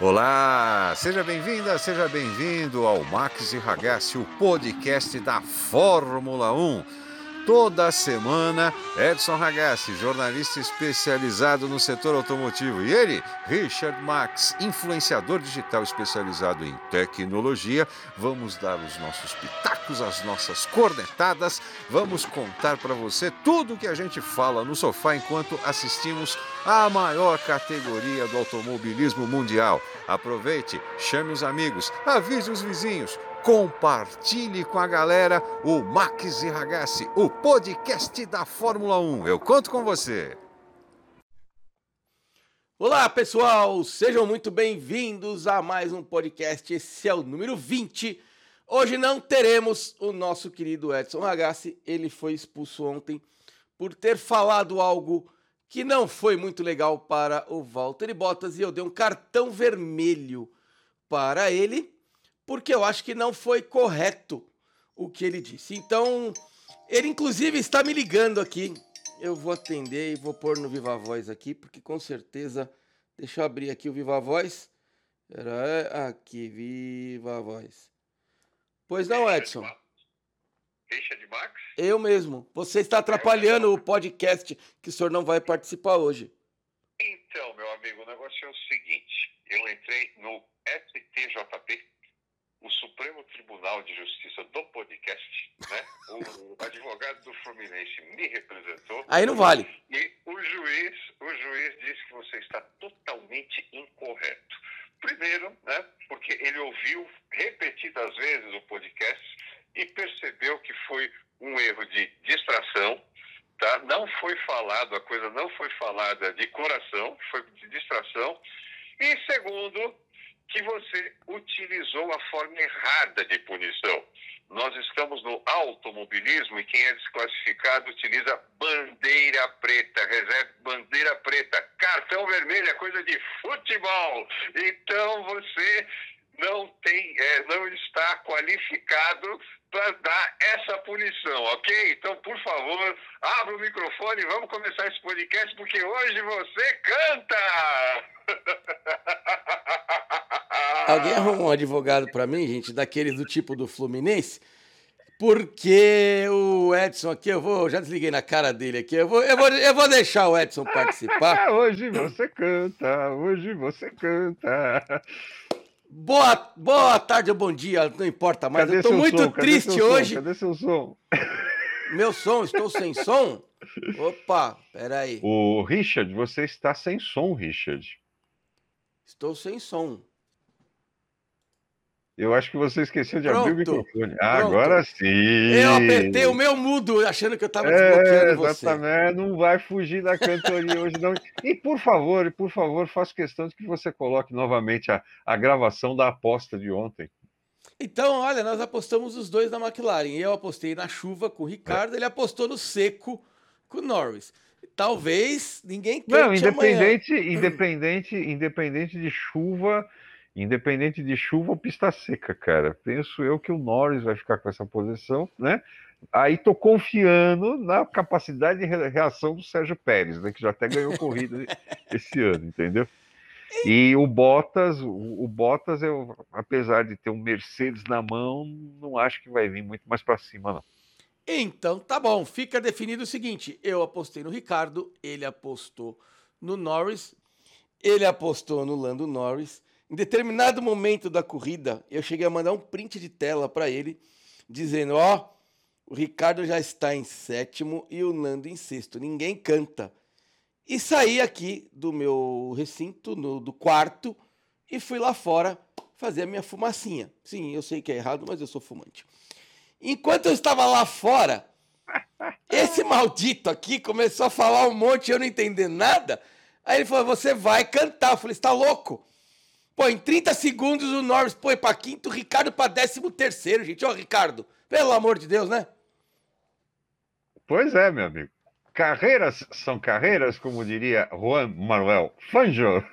Olá, seja bem-vinda, seja bem-vindo ao Max e Ragazzi, o podcast da Fórmula 1. Toda semana, Edson Ragazzi, jornalista especializado no setor automotivo, e ele, Richard Max, influenciador digital especializado em tecnologia. Vamos dar os nossos pitacos, as nossas cornetadas, vamos contar para você tudo o que a gente fala no sofá enquanto assistimos a maior categoria do automobilismo mundial. Aproveite, chame os amigos, avise os vizinhos compartilhe com a galera o Max e Ragazzi, o podcast da Fórmula 1. Eu conto com você. Olá, pessoal, sejam muito bem-vindos a mais um podcast. Esse é o número 20. Hoje não teremos o nosso querido Edson Ragazzi. Ele foi expulso ontem por ter falado algo que não foi muito legal para o Valtteri Bottas e eu dei um cartão vermelho para ele porque eu acho que não foi correto o que ele disse. Então, ele inclusive está me ligando aqui. Eu vou atender e vou pôr no Viva Voz aqui, porque com certeza. Deixa eu abrir aqui o Viva Voz. Era aqui, Viva Voz. Pois não, Edson. Richard Max? Eu mesmo. Você está atrapalhando o podcast que o senhor não vai participar hoje. Então, meu amigo, o negócio é o seguinte. Eu entrei no STJP o Supremo Tribunal de Justiça do podcast, né? O advogado do Fluminense me representou. Aí não vale. E o juiz, o juiz disse que você está totalmente incorreto. Primeiro, né? Porque ele ouviu repetidas vezes o podcast e percebeu que foi um erro de distração, tá? Não foi falado, a coisa não foi falada de coração, foi de distração. E segundo, que você utilizou a forma errada de punição. Nós estamos no automobilismo e quem é desclassificado utiliza bandeira preta, reserva bandeira preta, cartão vermelho é coisa de futebol. Então você não tem, é, não está qualificado para dar essa punição, ok? Então, por favor, abra o microfone e vamos começar esse podcast porque hoje você canta. Alguém arrumou um advogado para mim, gente, daqueles do tipo do Fluminense? Porque o Edson aqui, eu vou, já desliguei na cara dele aqui, eu vou, eu vou, eu vou deixar o Edson participar. hoje você canta, hoje você canta. Boa, boa tarde ou bom dia, não importa mais. Cadê eu tô muito som? triste hoje. Cadê seu som? Meu som, estou sem som? Opa, peraí. O Richard, você está sem som, Richard. Estou sem som. Eu acho que você esqueceu de Pronto, abrir o microfone. Ah, agora sim. Eu apertei o meu mudo, achando que eu estava É, desbloqueando você. exatamente. Não vai fugir da cantoria hoje, não. E por favor, por favor, faço questão de que você coloque novamente a, a gravação da aposta de ontem. Então, olha, nós apostamos os dois na McLaren. Eu apostei na chuva com o Ricardo, ele apostou no seco com o Norris. Talvez ninguém cante Não, amanhã. independente, independente, independente de chuva, independente de chuva ou pista seca, cara. Penso eu que o Norris vai ficar com essa posição, né? Aí tô confiando na capacidade de re- reação do Sérgio Pérez, né? Que já até ganhou corrida esse ano, entendeu? E o Bottas, o, o Bottas, eu, apesar de ter um Mercedes na mão, não acho que vai vir muito mais para cima, não. Então, tá bom. Fica definido o seguinte: eu apostei no Ricardo, ele apostou no Norris, ele apostou no Lando Norris. Em determinado momento da corrida, eu cheguei a mandar um print de tela para ele, dizendo: Ó, o Ricardo já está em sétimo e o Lando em sexto. Ninguém canta. E saí aqui do meu recinto, no- do quarto, e fui lá fora fazer a minha fumacinha. Sim, eu sei que é errado, mas eu sou fumante. Enquanto eu estava lá fora, esse maldito aqui começou a falar um monte, eu não entendendo nada. Aí ele falou: Você vai cantar. Eu falei: Você tá louco? Pô, em 30 segundos o Norris foi para quinto, o Ricardo para décimo terceiro, gente. Ó, Ricardo, pelo amor de Deus, né? Pois é, meu amigo. Carreiras são carreiras, como diria Juan Manuel Fangio.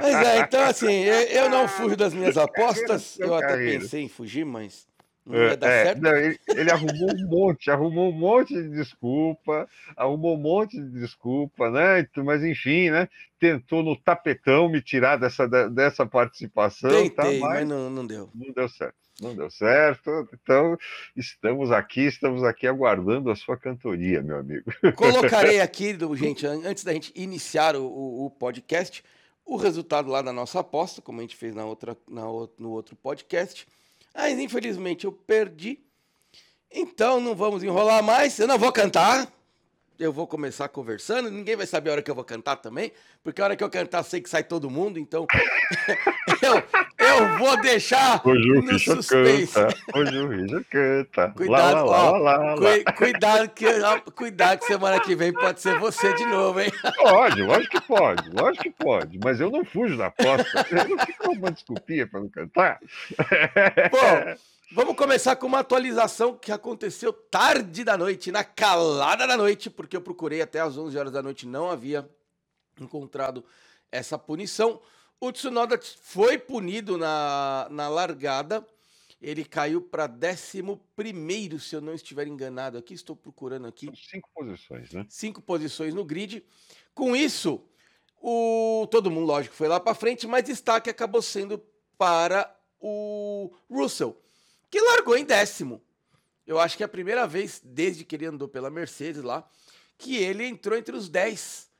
Pois é, então assim, eu, não fujo das minhas apostas. Eu até carreiras. pensei em fugir, mas Não ia dar É, certo? não, ele, ele arrumou um monte, arrumou um monte de desculpa, arrumou um monte de desculpa, né? Mas enfim, né? Tentou no tapetão me tirar dessa, dessa participação, tá? Tentei, Mas mas não, não deu. não deu certo. Não deu certo. Então, estamos aqui, estamos aqui aguardando a sua cantoria, meu amigo. Colocarei aqui, gente, an- antes da gente iniciar o, o- podcast, o resultado lá da nossa aposta, como a gente fez na outra, na no outro podcast. Mas infelizmente eu perdi. Então não vamos enrolar mais. Eu não vou cantar. Eu vou começar conversando. Ninguém vai saber a hora que eu vou cantar também. Porque a hora que eu cantar, sei que sai todo mundo. Então eu, eu vou deixar Hoje o suspense. canta. Hoje o Richard canta. Cuidado, lá, lá, lá, lá. Cui- cuidado, que, cuidado que semana que vem pode ser você de novo, hein? Pode, lógico que pode, lógico que pode, mas eu não fujo da aposta. Eu não fico uma desculpinha para não cantar. Bom, vamos começar com uma atualização que aconteceu tarde da noite, na calada da noite, porque eu procurei até às 11 horas da noite, não havia encontrado essa punição. O Tsunoda foi punido na, na largada. Ele caiu para 11, se eu não estiver enganado aqui. Estou procurando aqui. São cinco posições, né? cinco posições no grid. Com isso, o todo mundo, lógico, foi lá para frente, mas destaque acabou sendo para o Russell, que largou em décimo. Eu acho que é a primeira vez, desde que ele andou pela Mercedes lá, que ele entrou entre os 10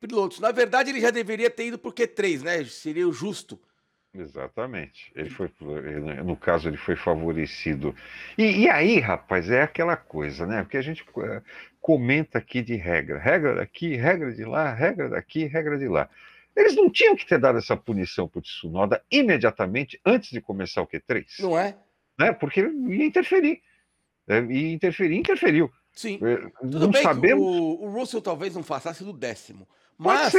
pilotos. Na verdade, ele já deveria ter ido por Q3, né? Seria o justo. Exatamente. Ele foi, no caso, ele foi favorecido. E, e aí, rapaz, é aquela coisa, né? Porque a gente eh, comenta aqui de regra. Regra daqui, regra de lá, regra daqui, regra de lá. Eles não tinham que ter dado essa punição para o Tsunoda imediatamente antes de começar o Q3, Não é? Né? Porque ia interferir. É, E interferir, interferiu. Sim. É, Tudo não bem sabemos. o, o Russell talvez não passasse do décimo. Mas.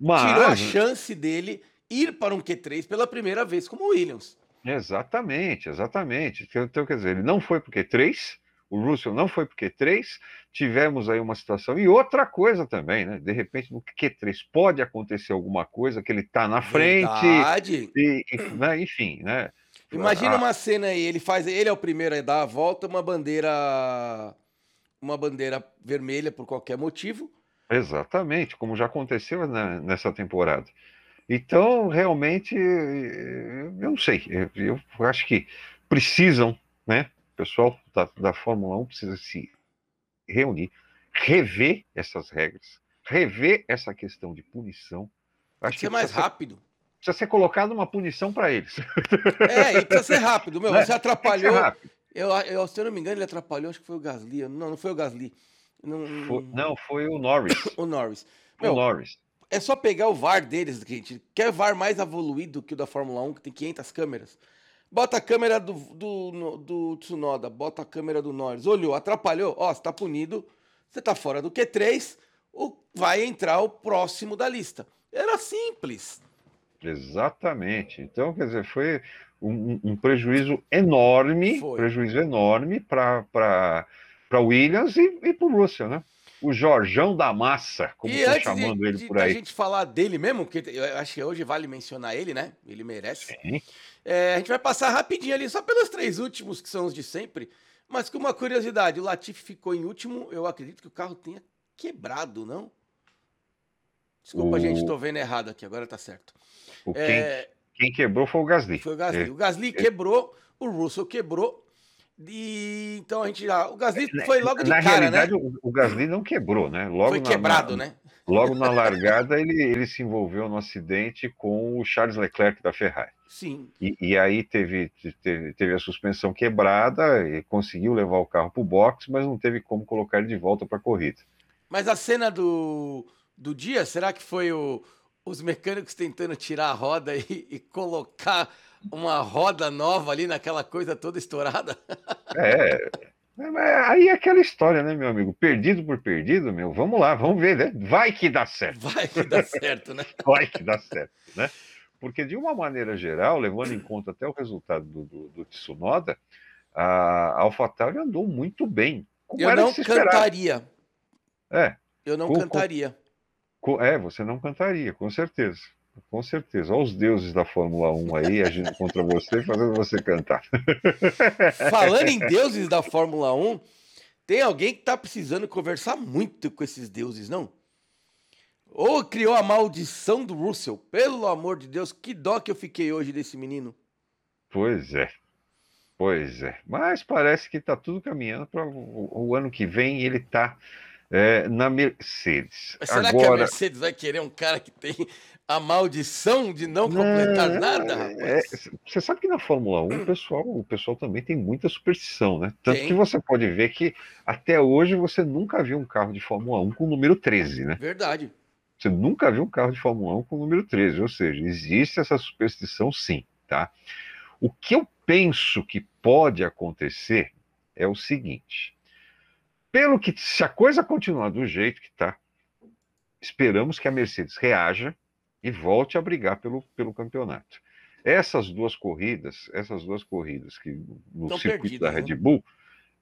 Mas, tirou a chance dele ir para um Q3 pela primeira vez, como o Williams. Exatamente, exatamente. Então, então, quer dizer, ele não foi porque três, o Russell não foi porque três, tivemos aí uma situação. E outra coisa também, né? De repente, no Q3 pode acontecer alguma coisa que ele está na frente, Verdade. e, e, né, enfim, né? Imagina Ah, uma cena aí, ele faz, ele é o primeiro a dar a volta, uma bandeira uma bandeira vermelha por qualquer motivo. Exatamente, como já aconteceu na- nessa temporada. Então, realmente, eh, eu não sei, eu, acho que precisam, né? O pessoal da, da Fórmula 1 precisa se reunir, rever essas regras, rever essa questão de punição. Tem Acho que ser mais rápido. Precisa ser colocada uma punição para eles. É, e precisa ser rápido. Meu, Né? você atrapalhou. Eu, eu, se eu não me engano, ele atrapalhou, acho que foi o Gasly. Não, não foi o Gasly. Não, Foi- não, foi o Norris. o Norris. Meu, o Norris. É só pegar o VAR deles, gente. Quer VAR mais evoluído que o da Fórmula 1, que tem 500 câmeras? Bota a câmera do, do, no- do Tsunoda, bota a câmera do Norris. Olhou, atrapalhou, ó, você tá punido, você tá fora do Q3, o, vai entrar o próximo da lista. Era simples. Exatamente. Então, quer dizer, foi um, um- prejuízo enorme, Foi. prejuízo enorme para Williams e, e para o Russell, né? O Jorjão da Massa, como estão antes de, chamando ele de- por aí. gente falar dele mesmo, porque eu acho que hoje vale mencionar ele, né? Ele merece. É, a gente vai passar rapidinho ali, só pelos três últimos, que são os de sempre. Mas com uma curiosidade, o Latifi ficou em último, eu acredito que o carro tenha quebrado, não? Desculpa, O- gente, tô vendo errado aqui, agora tá certo. O quem, É, quem quebrou foi o Gasly. foi o Gasly. É. O Gasly quebrou, o Russell quebrou. E então a gente já. O Gasly foi logo de Na cara, realidade, né? o, o Gasly não quebrou, né? Logo Foi na- quebrado, na- né? Logo na largada, ele, ele se envolveu no acidente com o Charles Leclerc da Ferrari. Sim. E, e aí teve, teve, teve a suspensão quebrada, e conseguiu levar o carro para o box, mas não teve como colocar ele de volta para a corrida. Mas a cena do, do dia, será que foi o- os mecânicos tentando tirar a roda e, e colocar uma roda nova ali naquela coisa toda estourada? É, é, mas aí é aquela história, né, meu amigo? Perdido por perdido, meu, vamos lá, vamos ver, né? Vai que dá certo, Vai que dá certo, né? vai que dá certo, né? Porque, de uma maneira geral, levando em conta até o resultado do, do, do Tsunoda, a AlphaTauri andou muito bem. Como Eu não cantaria. É, Eu não com- cantaria. É, você não cantaria, com certeza. Com certeza. Olha os deuses da Fórmula 1 aí agindo contra você, fazendo você cantar. Falando em deuses da Fórmula 1, tem alguém que está precisando conversar muito com esses deuses, não? Ou criou a maldição do Russell? Pelo amor de Deus, que dó que eu fiquei hoje desse menino. Pois é. Pois é. Mas parece que está tudo caminhando para o, o, ano que vem ele está é, na Mercedes. Mas será Agora... que a Mercedes vai querer um cara que tem a maldição de não completar não, nada, é, você sabe que na Fórmula 1 o pessoal, o pessoal também tem muita superstição, né? Tanto tem. que você pode ver que até hoje você nunca viu um carro de Fórmula 1 com o número 13, né? Verdade. Você nunca viu um carro de Fórmula 1 com o número 13, ou seja, existe essa superstição sim, tá? O que eu penso que pode acontecer é o seguinte: pelo que, se a coisa continuar do jeito que está, esperamos que a Mercedes reaja e volte a brigar pelo, pelo campeonato. Essas duas corridas, essas duas corridas que no Estão circuito da Red né? Bull,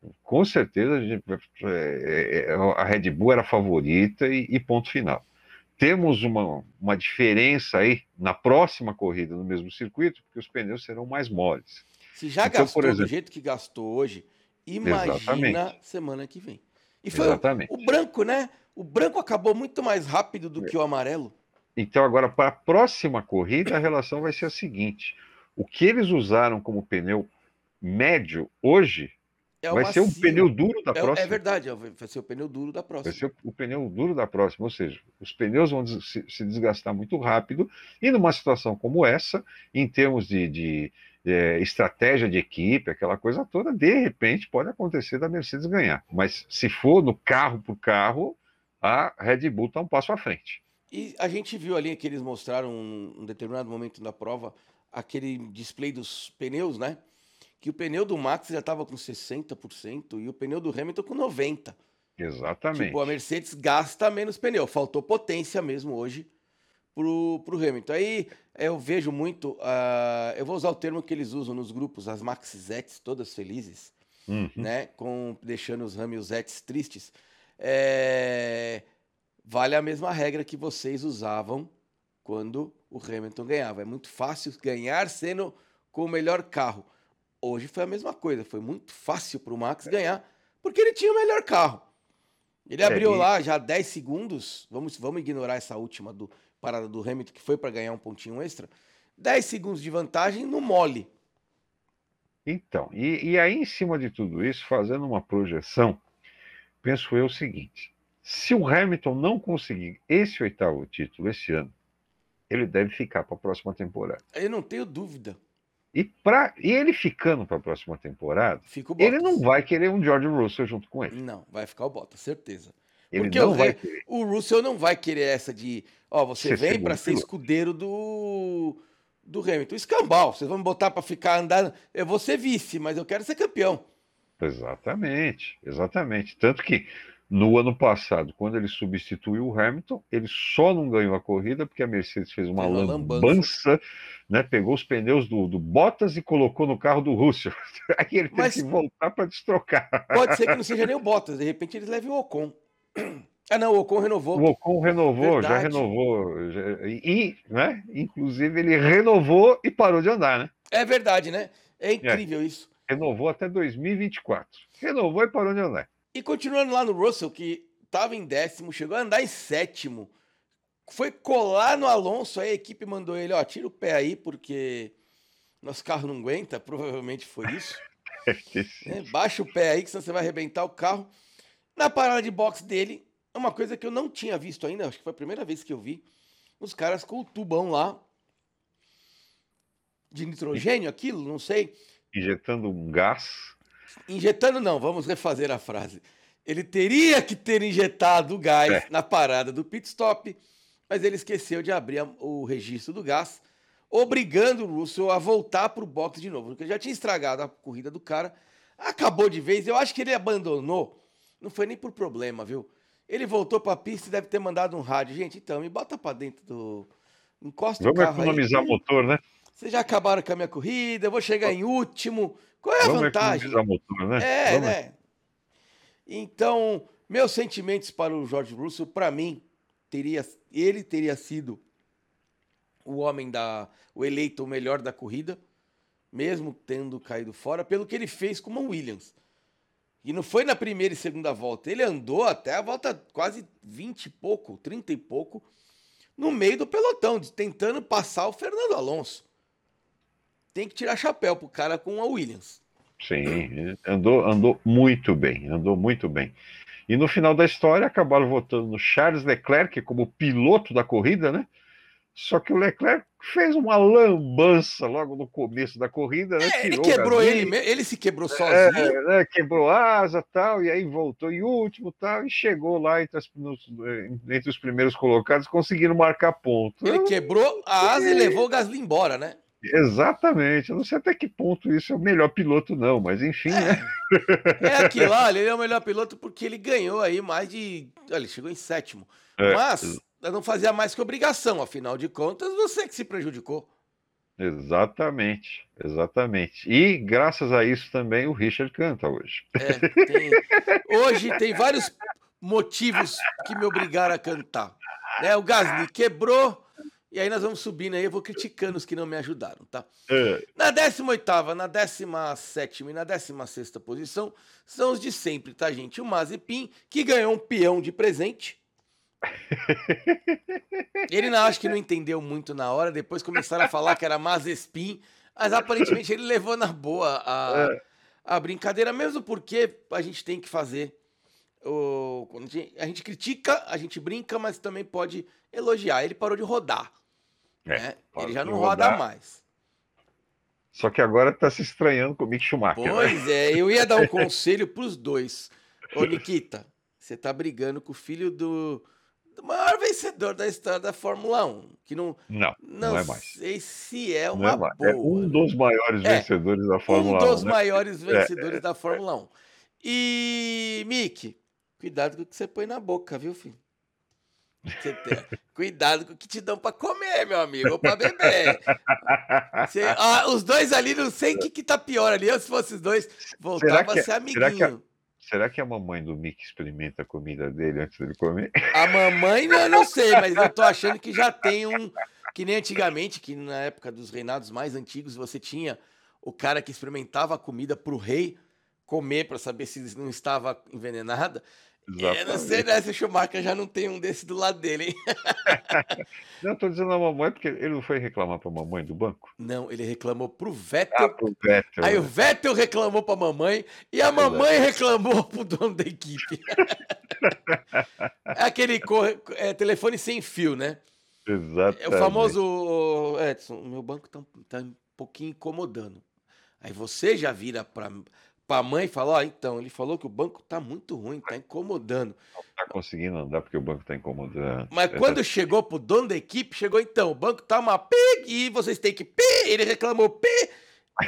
né? com certeza a, gente, é, é, a, Red Bull era a favorita e, e ponto final temos uma, uma diferença aí na próxima corrida no mesmo circuito, porque os pneus serão mais moles. Se já então, gastou exemplo, do jeito que gastou hoje, imagina exatamente. semana que vem. E foi exatamente. O, o, branco, né? O branco acabou muito mais rápido do é. que o amarelo. Então, agora, para a próxima corrida, a relação vai ser a seguinte: o que eles usaram como pneu médio hoje é vai ser o pneu duro da é, próxima. É verdade, vai ser o pneu duro da próxima. Vai ser o pneu duro da próxima, ou seja, os pneus vão se, se desgastar muito rápido, e numa situação como essa, em termos de, de é, estratégia de equipe, aquela coisa toda, de repente pode acontecer da Mercedes ganhar. Mas se for no carro por carro, a Red Bull está um passo à frente. E a gente viu ali que eles mostraram um, um determinado momento da prova aquele display dos pneus, né? Que o pneu do Max já estava com 60% e o pneu do Hamilton com 90%. Exatamente. Tipo, a Mercedes gasta menos pneu. Faltou potência mesmo hoje pro, pro Hamilton. Aí eu vejo muito, uh, eu vou usar o termo que eles usam nos grupos, as Maxizettes todas felizes, uhum. né? Com, deixando os Ramizettes tristes. É, vale a mesma regra que vocês usavam quando o Hamilton ganhava. É muito fácil ganhar sendo com o melhor carro. Hoje foi a mesma coisa, foi muito fácil para o Max ganhar, porque ele tinha o melhor carro. Ele é, abriu lá já 10 segundos, vamos, vamos ignorar essa última do, parada do Hamilton, que foi para ganhar um pontinho extra. 10 segundos de vantagem no mole. Então, e, e aí em cima de tudo isso, fazendo uma projeção, penso eu o seguinte: se o Hamilton não conseguir esse oitavo título esse ano, ele deve ficar para a próxima temporada. Eu não tenho dúvida. E, pra, e ele ficando para a próxima temporada, ele não vai querer um George Russell junto com ele. Não, vai ficar o Bottas, certeza. Ele Porque não vai querer. o Russell não vai querer essa de, ó, você ser vem para ser escudeiro do do Hamilton. Escambau, vocês vão me botar para ficar andando, eu vou ser vice, mas eu quero ser campeão. Exatamente, exatamente. Tanto que no ano passado, quando ele substituiu o Hamilton, ele só não ganhou a corrida porque a Mercedes fez uma, uma lambança, lambança né? Pegou os pneus do, do, Bottas e colocou no carro do Russell. Aí ele teve Mas que voltar para destrocar. Pode ser que não seja nem o Bottas, de repente eles levem o Ocon. Ah, não, o Ocon renovou. O Ocon renovou, Verdade. já renovou. Já, e, né? Inclusive, ele renovou e parou de andar, né? É verdade, né? É incrível é. isso. Renovou até 2024. Renovou e parou de andar. E continuando lá no Russell, que estava em décimo, chegou a andar em sétimo. Foi colar no Alonso, aí a equipe mandou ele, ó, tira o pé aí, porque nosso carro não aguenta, provavelmente foi isso. é, baixa o pé aí, que senão você vai arrebentar o carro. Na parada de boxe dele, uma coisa que eu não tinha visto ainda, acho que foi a primeira vez que eu vi, os caras com o tubão lá de nitrogênio, aquilo, não sei. Injetando um gás Injetando não, vamos refazer a frase. Ele teria que ter injetado o gás é. na parada do pit stop, mas ele esqueceu de abrir o registro do gás, obrigando o Russell a voltar para o box de novo, porque já tinha estragado a corrida do cara. Acabou de vez, eu acho que ele abandonou. Não foi nem por problema, viu? Ele voltou para a pista e deve ter mandado um rádio. Gente, então, me bota para dentro do. Encosta Vamos o carro economizar aí. motor, né? Vocês já acabaram com a minha corrida, eu vou chegar em último. Qual é a Vamos vantagem? Motor, né? É, né? Então, meus sentimentos para o George Russell, para mim, teria, ele teria sido o homem da. o eleito o melhor da corrida, mesmo tendo caído fora, pelo que ele fez com o Williams. E não foi na primeira e segunda volta. Ele andou até a volta quase 20 e pouco, 30 e pouco, no meio do pelotão, tentando passar o Fernando Alonso. Tem que tirar chapéu pro cara com a Williams. Sim, andou, andou muito bem, andou muito bem. E no final da história acabaram votando no Charles Leclerc como piloto da corrida, né? Só que o Leclerc fez uma lambança logo no começo da corrida, né? É, ele quebrou ele, ele se quebrou sozinho. É, né? Quebrou asa tal, e aí voltou em último tal, e chegou lá entre, as, nos, entre os primeiros colocados, conseguiram marcar ponto. Ele quebrou a asa e levou o Gasly embora, né? Exatamente. Eu não sei até que ponto isso é o melhor piloto, não, mas enfim, é. né? É aquilo lá, ele é o melhor piloto porque ele ganhou aí mais de. Olha, ele chegou em sétimo. É. Mas não fazia mais que obrigação, afinal de contas, você que se prejudicou. Exatamente, exatamente. E graças a isso também o Richard canta hoje. É, tem, hoje tem vários motivos que me obrigaram a cantar. Né? O Gasly quebrou, e aí nós vamos subindo aí, eu vou criticando os que não me ajudaram, tá? É. Na 18ª, na 17ª e na 16ª posição são os de sempre, tá, gente? O Mazepin, que ganhou um peão de presente, ele não acho que não entendeu muito na hora, depois começaram a falar que era Mazespin, mas aparentemente ele levou na boa a, é. a brincadeira, mesmo porque a gente tem que fazer. O, a, gente, critica, a gente brinca, mas também pode elogiar. Ele parou de rodar. É, né? Ele já não roda mais. Só que agora tá se estranhando com o Mick Schumacher. Né? Pois né? é, eu ia dar um conselho pros dois. Ô, Nikita, você tá brigando com o filho do, do maior vencedor da história da Fórmula 1. Que não, não, não, não é mais. sei se é uma é boa. É um dos maiores é, vencedores da Fórmula 1. Um dos 1, né? maiores é, vencedores é, da Fórmula 1. E, Mick, cuidado com o que você põe na boca, viu, filho? Tem, cuidado com o que te dão para comer, meu amigo, ou para beber. Você, ah, os dois ali, não sei o que, que tá pior ali. Eu, se fosse os dois, voltava a ser amiguinho. Será que a mamãe do Mickey experimenta a comida dele antes dele comer? A mamãe, eu não sei, mas eu tô achando que já tem um. Que nem antigamente, que na época dos reinados mais antigos, você tinha o cara que experimentava a comida pro rei comer para saber se não estava envenenada. Exatamente. Eu não sei né, se o Schumacher já não tem um desse do lado dele, hein? não, tô dizendo a mamãe, porque ele não foi reclamar pra mamãe do banco? Não, ele reclamou pro Vettel. Ah, pro Vettel. Aí o Vettel reclamou pra mamãe e a mamãe reclamou pro dono da equipe. é aquele é, telefone sem fio, né? Exatamente. É o famoso Edson, meu banco tá, tá um pouquinho incomodando. Aí você já vira pra para a mãe e falar, ó, então, ele falou que o banco tá muito ruim, tá incomodando. Não tá conseguindo andar porque o banco tá incomodando. Mas é quando chegou pro dono da equipe, chegou então, o banco tá uma pi e vocês têm que pi, ele reclamou pi.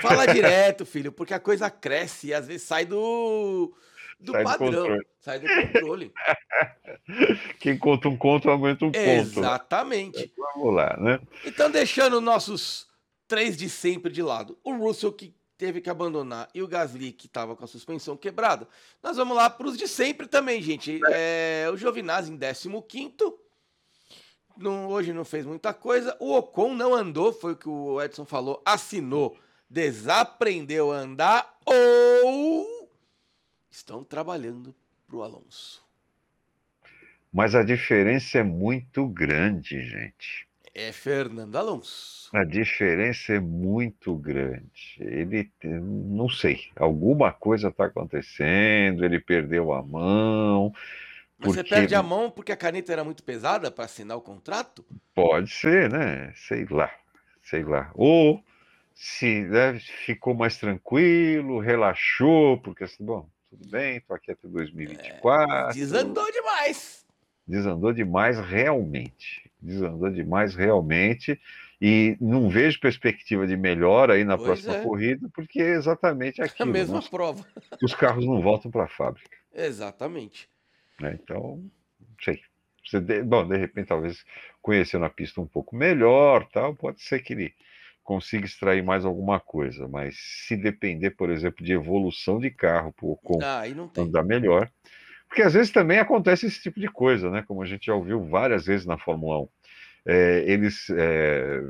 Fala direto, filho, porque a coisa cresce e às vezes sai do do sai padrão, do sai do controle. Quem conta um conto aumenta um conto. Exatamente. Vamos lá, né? Então, deixando nossos três de sempre de lado, o Russell que teve que abandonar e o Gasly, que estava com a suspensão quebrada. Nós vamos lá para os de sempre também, gente. É, o Giovinazzi em 15 não, hoje não fez muita coisa. O Ocon não andou, foi o que o Edson falou, assinou, desaprendeu a andar ou estão trabalhando para o Alonso. Mas a diferença é muito grande, gente é Fernando Alonso. A diferença é muito grande. Ele, não sei, alguma coisa está acontecendo, ele perdeu a mão. Mas porque... você perde a mão porque a caneta era muito pesada para assinar o contrato? Pode ser, né? Sei lá, sei lá. Ou se né, ficou mais tranquilo, relaxou, porque assim, bom, tudo bem, estou aqui até 2024. É, desandou demais. Desandou demais, realmente desandou demais realmente e não vejo perspectiva de melhora aí na pois próxima é. corrida, porque é exatamente aquilo. A mesma né? prova. Os carros não voltam para a fábrica. Exatamente. Né? Então, não sei. Você de, bom, de repente, talvez conhecendo a pista um pouco melhor, tal, pode ser que ele consiga extrair mais alguma coisa, mas se depender, por exemplo, de evolução de carro para o ah, andar melhor, porque às vezes também acontece esse tipo de coisa, né? Como a gente já ouviu várias vezes na Fórmula 1. é, eles é,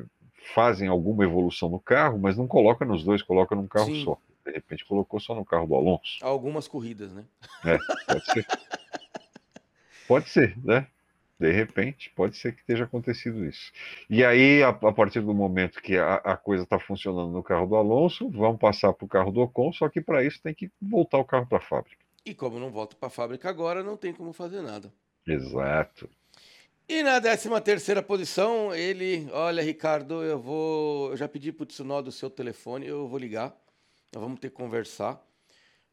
fazem alguma evolução no carro, mas não coloca nos dois, coloca num carro Sim. só. De repente colocou só no carro do Alonso. Algumas corridas, né? É, pode ser. pode ser, né? De repente, pode ser que esteja acontecido isso. E aí, a, a partir do momento que a, a coisa está funcionando no carro do Alonso, vamos passar para o carro do Ocon, só que para isso tem que voltar o carro para a fábrica. E como não volta para a fábrica agora, não tem como fazer nada. Exato. E na 13 terceira posição, ele, olha, Ricardo, eu vou, eu já pedi pro Tsunoda o seu telefone, eu vou ligar. Nós vamos ter que conversar.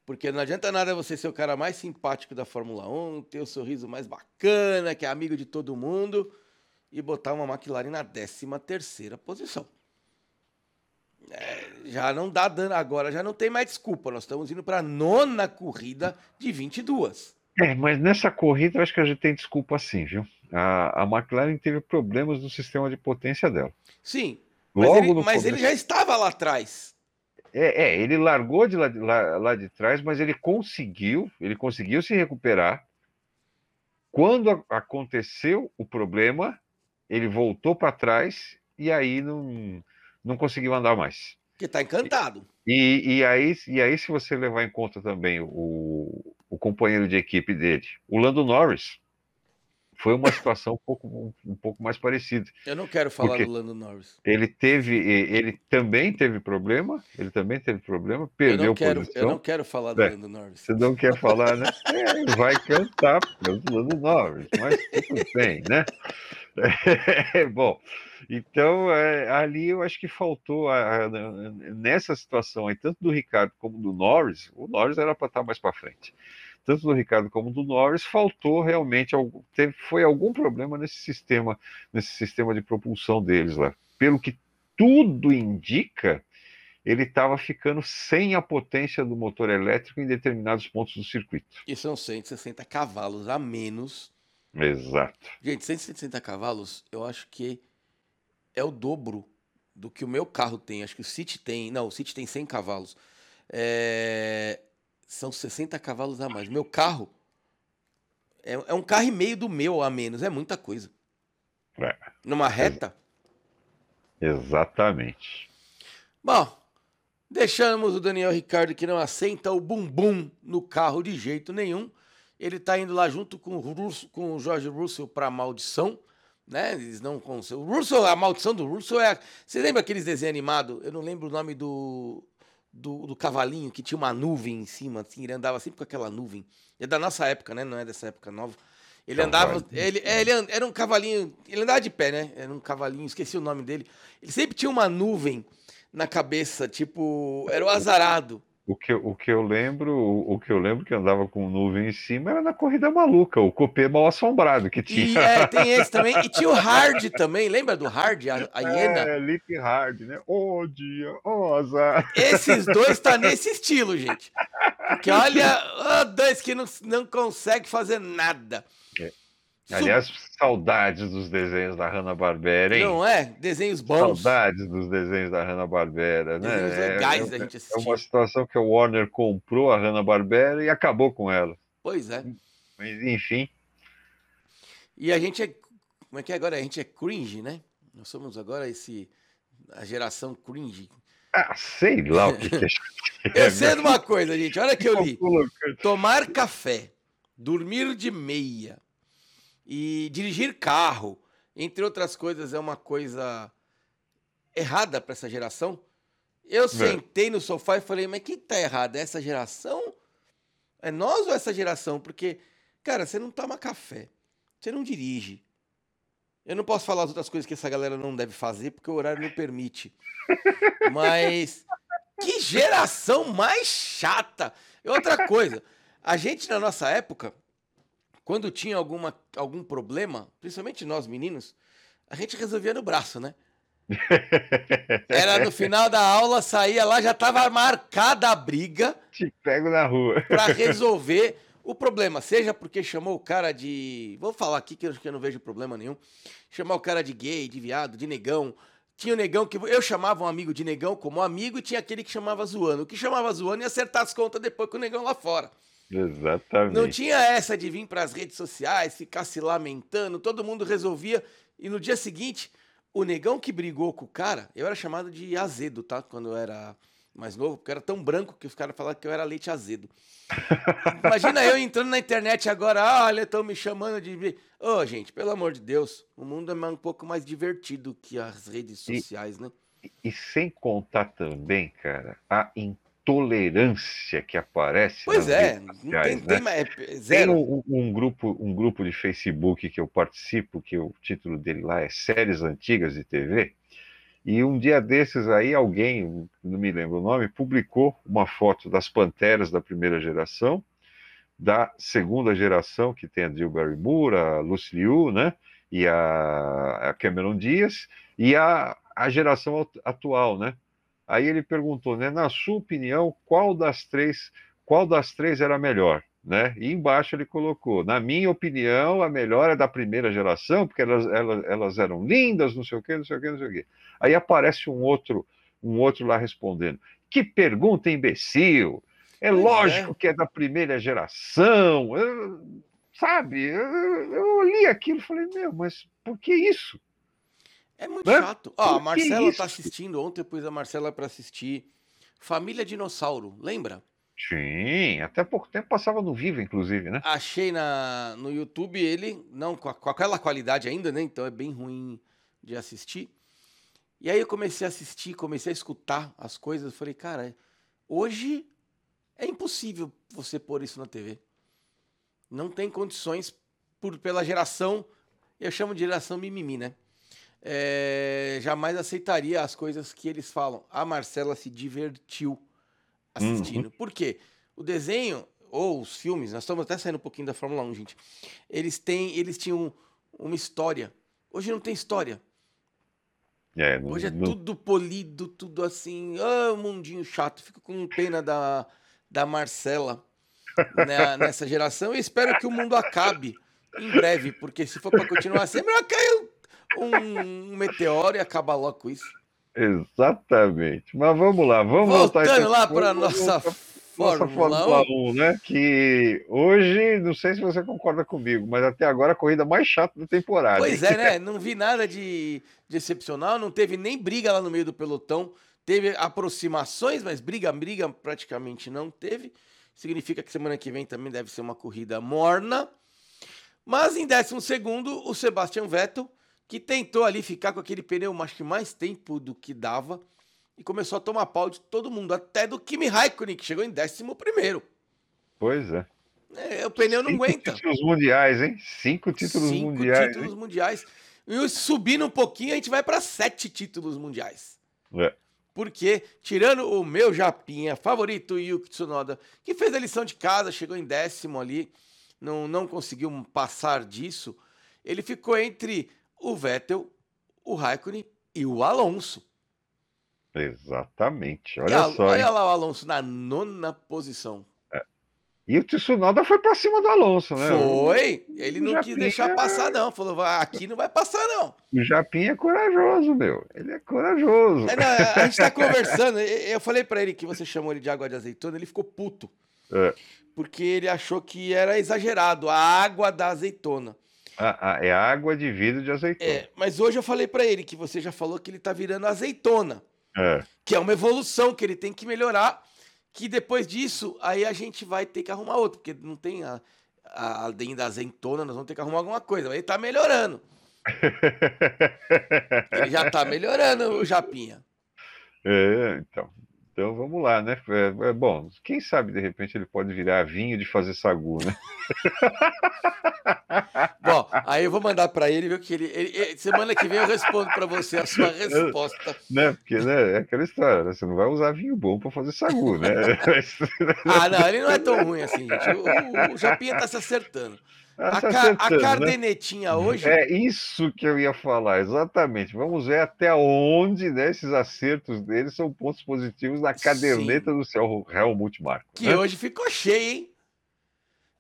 Porque não adianta nada você ser o cara mais simpático da Fórmula 1, ter o sorriso mais bacana, que é amigo de todo mundo, e botar uma McLaren na 13 terceira posição. É, já não dá dano agora, já não tem mais desculpa. Nós estamos indo para a nona corrida de 22. É, mas nessa corrida eu acho que a gente tem desculpa sim, viu? A, a McLaren teve problemas no sistema de potência dela. Sim, mas, Logo ele, no mas ele já estava lá atrás. É, é, ele largou de lá, de lá- lá de trás, mas ele conseguiu, ele conseguiu se recuperar. Quando a- aconteceu o problema, ele voltou para trás e aí não, não conseguiu andar mais. Que tá encantado. E, e aí, e aí, se você levar em conta também o, o companheiro de equipe dele, o Lando Norris, foi uma situação um pouco, um, pouco mais parecida. Eu não quero falar do Lando Norris. Ele teve, ele também teve problema, ele também teve problema, Eu perdeu não, quero, posição. eu não quero falar do É. Lando Norris. Você não quer falar, né? É, vai cantar pelo Lando Norris, mas tudo bem, né? bom, então é, ali eu acho que faltou a- a- nessa situação aí, tanto do Ricardo como do Norris, o Norris era para estar mais para frente. Tanto do Ricardo como do Norris, faltou realmente algum, teve, foi algum problema nesse sistema, nesse sistema de propulsão deles lá. Pelo que tudo indica, ele estava ficando sem a potência do motor elétrico em determinados pontos do circuito. E são 160 cavalos a menos. Exato. Gente, 160 cavalos, eu acho que é o dobro do que o meu carro tem. Acho que o City tem. Não, o City tem 100 cavalos. É, São 60 cavalos a mais. Meu carro é, é um carro e meio do meu a menos. É muita coisa. É. Numa reta. Exatamente. Bom, deixamos o Daniel Ricardo que não assenta o bumbum no carro de jeito nenhum. Ele tá indo lá junto com o, Russo, com o Jorge Russell para maldição, né? Eles não com o Russell, a maldição do Russell é. Você lembra aqueles desenhos animados? Eu não lembro o nome do, do, do cavalinho que tinha uma nuvem em cima, assim, ele andava sempre com aquela nuvem. É da nossa época, né? Não é dessa época nova. Ele andava. Ele, é, ele era um cavalinho. Ele andava de pé, né? Era um cavalinho, esqueci o nome dele. Ele sempre tinha uma nuvem na cabeça, tipo. Era o azarado. O que, eu- o que eu lembro, o, o que eu lembro que andava com nuvem em cima era na corrida maluca, o copê mal assombrado que E tinha. é, tem esse também. E tinha o Hard também. Lembra do Hard, a, a hiena? É, Lip Hard, né? Ô dia, ô azar. Esses dois tá nesse estilo, gente. Porque olha, ó, dois que não, não conseguem fazer nada. É. Aliás, saudades dos desenhos da Hanna-Barbera, hein? não é? Desenhos bons. Saudades dos desenhos da Hanna-Barbera, né? Desenhos É- legais é, da gente é assistir. uma situação que a Warner comprou a Hanna-Barbera e acabou com ela. Pois é. Mas, enfim, E a gente é. Como é que é agora? A gente é cringe, né? Nós somos agora esse. A geração cringe. ah, sei lá o que, que é. Eu sei de uma coisa, gente. Olha que eu li. Tomar café, dormir de meia e dirigir carro, entre outras coisas, é uma coisa errada para essa geração. Eu sentei no sofá e falei, mas quem tá errado? É essa geração? É nós ou essa geração? Porque, cara, você não toma café, você não dirige. Eu não posso falar as outras coisas que essa galera não deve fazer, porque o horário não permite. Mas que geração mais chata! E outra coisa, a gente na nossa época, quando tinha alguma, algum problema, principalmente nós meninos, a gente resolvia no braço, né? Era no final da aula, saía lá, já tava marcada a briga Te pego na rua. para resolver o problema, seja porque chamou o cara de. Vou falar aqui que eu, que eu não vejo problema nenhum. Chamar o cara de gay, de viado, de negão. Tinha o negão que. Eu chamava um amigo de negão como amigo e tinha aquele que chamava zoando. O que chamava zoando ia acertar as contas depois com o negão lá fora. Exatamente. Não tinha essa de vir para as redes sociais, ficar se lamentando, todo mundo resolvia E no dia seguinte, o negão que brigou com o cara, eu era chamado de azedo, tá? Quando eu era mais novo, porque eu era tão branco que os caras falavam que eu era leite azedo. Imagina eu entrando na internet agora, ah, olha, estão me chamando de. Ô, oh, gente, pelo amor de Deus, o mundo é um pouco mais divertido que as redes sociais, e, né? E, e sem contar também, cara, a intolerância que aparece. Pois é, sociais, não tem, né? tem mais, é, zero. Tem um, um, grupo, um grupo de Facebook que eu participo, que o título dele lá é Séries Antigas de TV. E um dia desses aí, alguém, não me lembro o nome, publicou uma foto das Panteras da primeira geração, da segunda geração, que tem a Jill Barrymore, a Lucy Liu, né? E a, a Cameron Diaz, e a, a geração atual, né? Aí ele perguntou, né? Na sua opinião, qual das três, qual das três era melhor? Né? E embaixo ele colocou, na minha opinião, a melhor é da primeira geração, porque elas, elas, elas eram lindas, não sei o quê, não sei o quê, não sei o quê. Aí aparece um outro, um outro lá respondendo. Que pergunta imbecil! É pois lógico é. que é da primeira geração. Eu, sabe? Eu, eu li aquilo e falei, meu, mas por que isso? É muito né? chato. Ó, a Marcela tá assistindo ontem, eu pus a Marcela para assistir Família Dinossauro, lembra? Sim, até pouco tempo passava no vivo, inclusive, né? Achei na, no YouTube ele, não com, a, com aquela qualidade ainda, né? Então é bem ruim de assistir. E aí eu comecei a assistir, comecei a escutar as coisas. Falei, cara, hoje é impossível você pôr isso na TV. Não tem condições por, pela geração, eu chamo de geração mimimi, né? É, jamais aceitaria as coisas que eles falam. A Marcela se divertiu assistindo. Uhum. Por quê? O desenho ou os filmes, nós estamos até saindo um pouquinho da Fórmula 1, gente. Eles têm, eles tinham uma história. Hoje não tem história. É, não, Hoje é não... tudo polido, tudo assim. Ah, oh, mundinho chato. Fico com pena da, da Marcela né, nessa geração. E espero que o mundo acabe em breve, porque se for para continuar assim, melhor cair um, um meteoro e acabar logo com isso. Exatamente. Mas vamos lá, vamos Voltando voltar. lá para nossa Fórmula, Fórmula 1. 1, né? Que hoje, não sei se você concorda comigo, mas até agora a corrida mais chata da temporada. Pois é, né? Não vi nada de, de excepcional, não teve nem briga lá no meio do pelotão. Teve aproximações, mas briga, briga praticamente não teve. Significa que semana que vem também deve ser uma corrida morna. Mas em décimo segundo, o Sebastian Vettel que tentou ali ficar com aquele pneu, acho que mais tempo do que dava, e começou a tomar pau de todo mundo, até do Kimi Raikkonen, que chegou em 11 primeiro. Pois é. é. O pneu não Cinco aguenta. títulos mundiais, hein? Cinco títulos Cinco mundiais. Cinco títulos hein? mundiais. E subindo um pouquinho, a gente vai para sete títulos mundiais. É. Porque, tirando o meu Japinha favorito, Yuki Tsunoda, que fez a lição de casa, chegou em décimo ali, não, não conseguiu passar disso, ele ficou entre o Vettel, o Raikkonen e o Alonso. Exatamente. Olha a, só. Olha lá o Alonso na nona posição. É. E o Tsunoda foi para cima do Alonso, né? Foi. Ele não quis deixar passar, não. Falou, aqui não vai passar, não. O Japinha é corajoso, meu. Ele é corajoso. É, não, a gente tá conversando. Eu falei para ele que você chamou ele de água de azeitona, ele ficou puto. É. Porque ele achou que era exagerado a água da azeitona. Ah, ah, é água de vidro de azeitona. É, mas hoje eu falei para ele que você já falou que ele tá virando azeitona. É. Que é uma evolução que ele tem que melhorar. Que depois disso, aí a gente vai ter que arrumar outro, porque não tem a, a, além da azeitona, nós vamos ter que arrumar alguma coisa. Mas ele tá melhorando. ele já tá melhorando, o Japinha. É, então. Então vamos lá, né? É, é, bom, quem sabe de repente ele pode virar vinho de fazer sagu, né? bom, aí eu vou mandar para ele, viu? Que ele, ele, semana que vem eu respondo para você a sua resposta. Né? Porque né, é aquela história, né? você não vai usar vinho bom para fazer sagu, né? ah, não, ele não é tão ruim assim, gente. O, o, o Japinha tá se acertando. A, ca a né? cardenetinha né? hoje. É isso que eu ia falar, exatamente. Vamos ver até onde né, esses acertos dele são pontos positivos na caderneta Sim. do seu Helmut Marko. Que né? hoje ficou cheio, hein?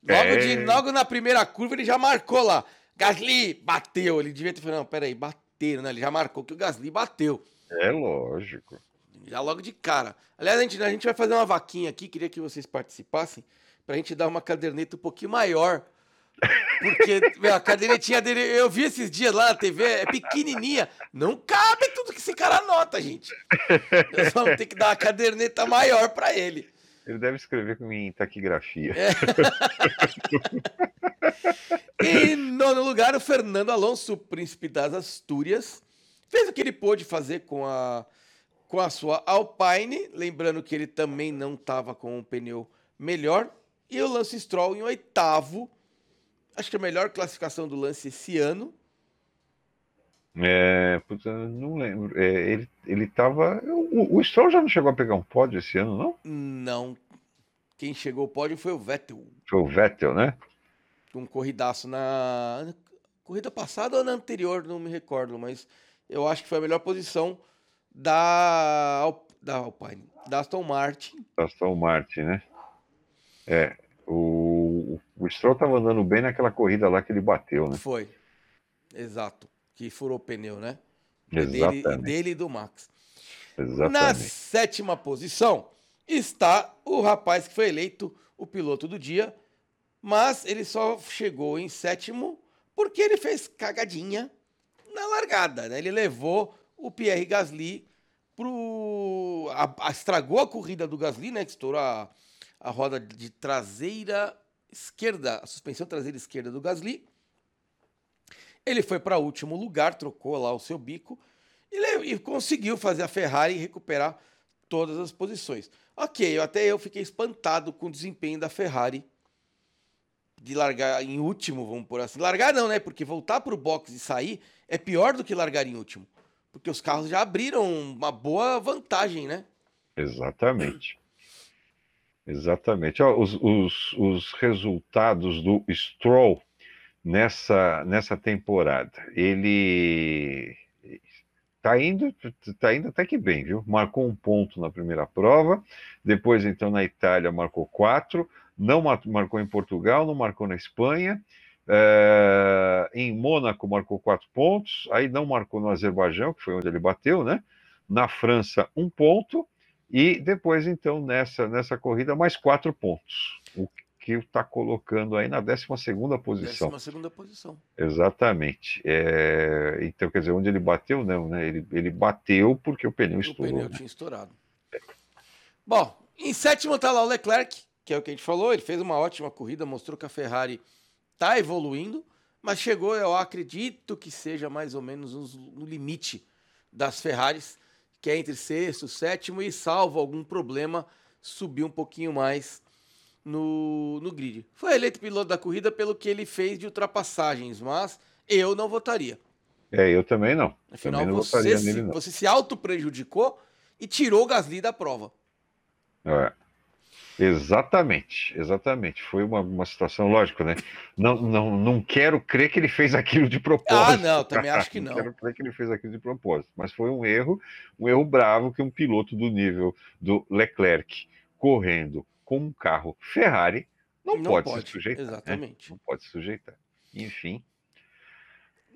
Logo, é... de, logo na primeira curva ele já marcou lá. Gasly bateu. Ele devia ter falado, não, peraí, bateram, né? Ele já marcou que o Gasly bateu. É lógico. Já logo de cara. Aliás, a gente, a gente vai fazer uma vaquinha aqui, queria que vocês participassem, pra gente dar uma caderneta um pouquinho maior Porque meu, a cadernetinha dele, eu vi esses dias lá na TV, é pequenininha. Não cabe tudo que esse cara anota, gente. Nós vamos ter que dar uma caderneta maior para ele. Ele deve escrever com em taquigrafia. É. em nono lugar, o Fernando Alonso, príncipe das Astúrias, fez o que ele pôde fazer com a, com a sua Alpine, lembrando que ele também não estava com um pneu melhor. E o Lance Stroll em oitavo, acho que a melhor classificação do Lance esse ano. É, puta, não lembro. É, ele, ele tava. O, o Stroll já não chegou a pegar um pódio esse ano, não? Não. Quem chegou ao pódio foi o Vettel. Foi o Vettel, né? Um corridaço na corrida passada ou na anterior, não me recordo, mas eu acho que foi a melhor posição da, da Alpine, da Aston Martin. Da Aston Martin, né? É. O, o Stroll tava andando bem naquela corrida lá que ele bateu, né? Foi. Exato. Que furou o pneu, né? Exatamente. Dele, dele e do Max. Exatamente. Na sétima posição está o rapaz que foi eleito o piloto do dia, mas ele só chegou em sétimo porque ele fez cagadinha na largada, né? Ele levou o Pierre Gasly pro. A, a, estragou a corrida do Gasly, né? Que estourou a, a roda de traseira esquerda, a suspensão traseira esquerda do Gasly. Ele foi para último lugar, trocou lá o seu bico e, e, conseguiu fazer a Ferrari recuperar todas as posições. Ok, até eu fiquei espantado com o desempenho da Ferrari de largar em último, vamos por assim. Largar não, né? Porque voltar para o box e sair é pior do que largar em último. Porque os carros já abriram uma boa vantagem, né? Exatamente. Exatamente. Os, os, os resultados do Stroll nessa, nessa temporada. Ele está indo, tá indo até que bem, viu? Marcou um ponto na primeira prova, depois, então, na Itália, marcou quatro, não marcou em Portugal, não marcou na Espanha. É, em Mônaco marcou quatro pontos, aí não marcou no Azerbaijão, que foi onde ele bateu, né? Na França, um ponto, e depois, então, nessa, nessa corrida, mais quatro pontos. O que está colocando aí na 12 posição. 12 posição. Exatamente. É, então, quer dizer, onde ele bateu, não, né? Ele, ele bateu porque o pneu estourou. O pneu né? tinha estourado. É. Bom, em sétimo está lá o Leclerc, que é o que a gente falou. Ele fez uma ótima corrida, mostrou que a Ferrari está evoluindo, mas chegou, eu acredito que seja mais ou menos no limite das Ferraris que é entre sexto, sétimo e, salvo algum problema, subir um pouquinho mais no, no grid. Foi eleito piloto da corrida pelo que ele fez de ultrapassagens, mas eu não votaria. É, eu também não. Afinal, também não você, se, nele, você se auto-prejudicou e tirou o Gasly da prova. É. Exatamente, exatamente. Foi uma, uma situação, lógico, né? Não, não, não quero crer que ele fez aquilo de propósito. Ah, não, também acho que não. não quero crer que ele fez aquilo de propósito. Mas foi um erro, um erro bravo que um piloto do nível do Leclerc correndo com um carro Ferrari não, não pode, pode, se sujeitar. Né? Exatamente. Né? Não pode se sujeitar. Enfim,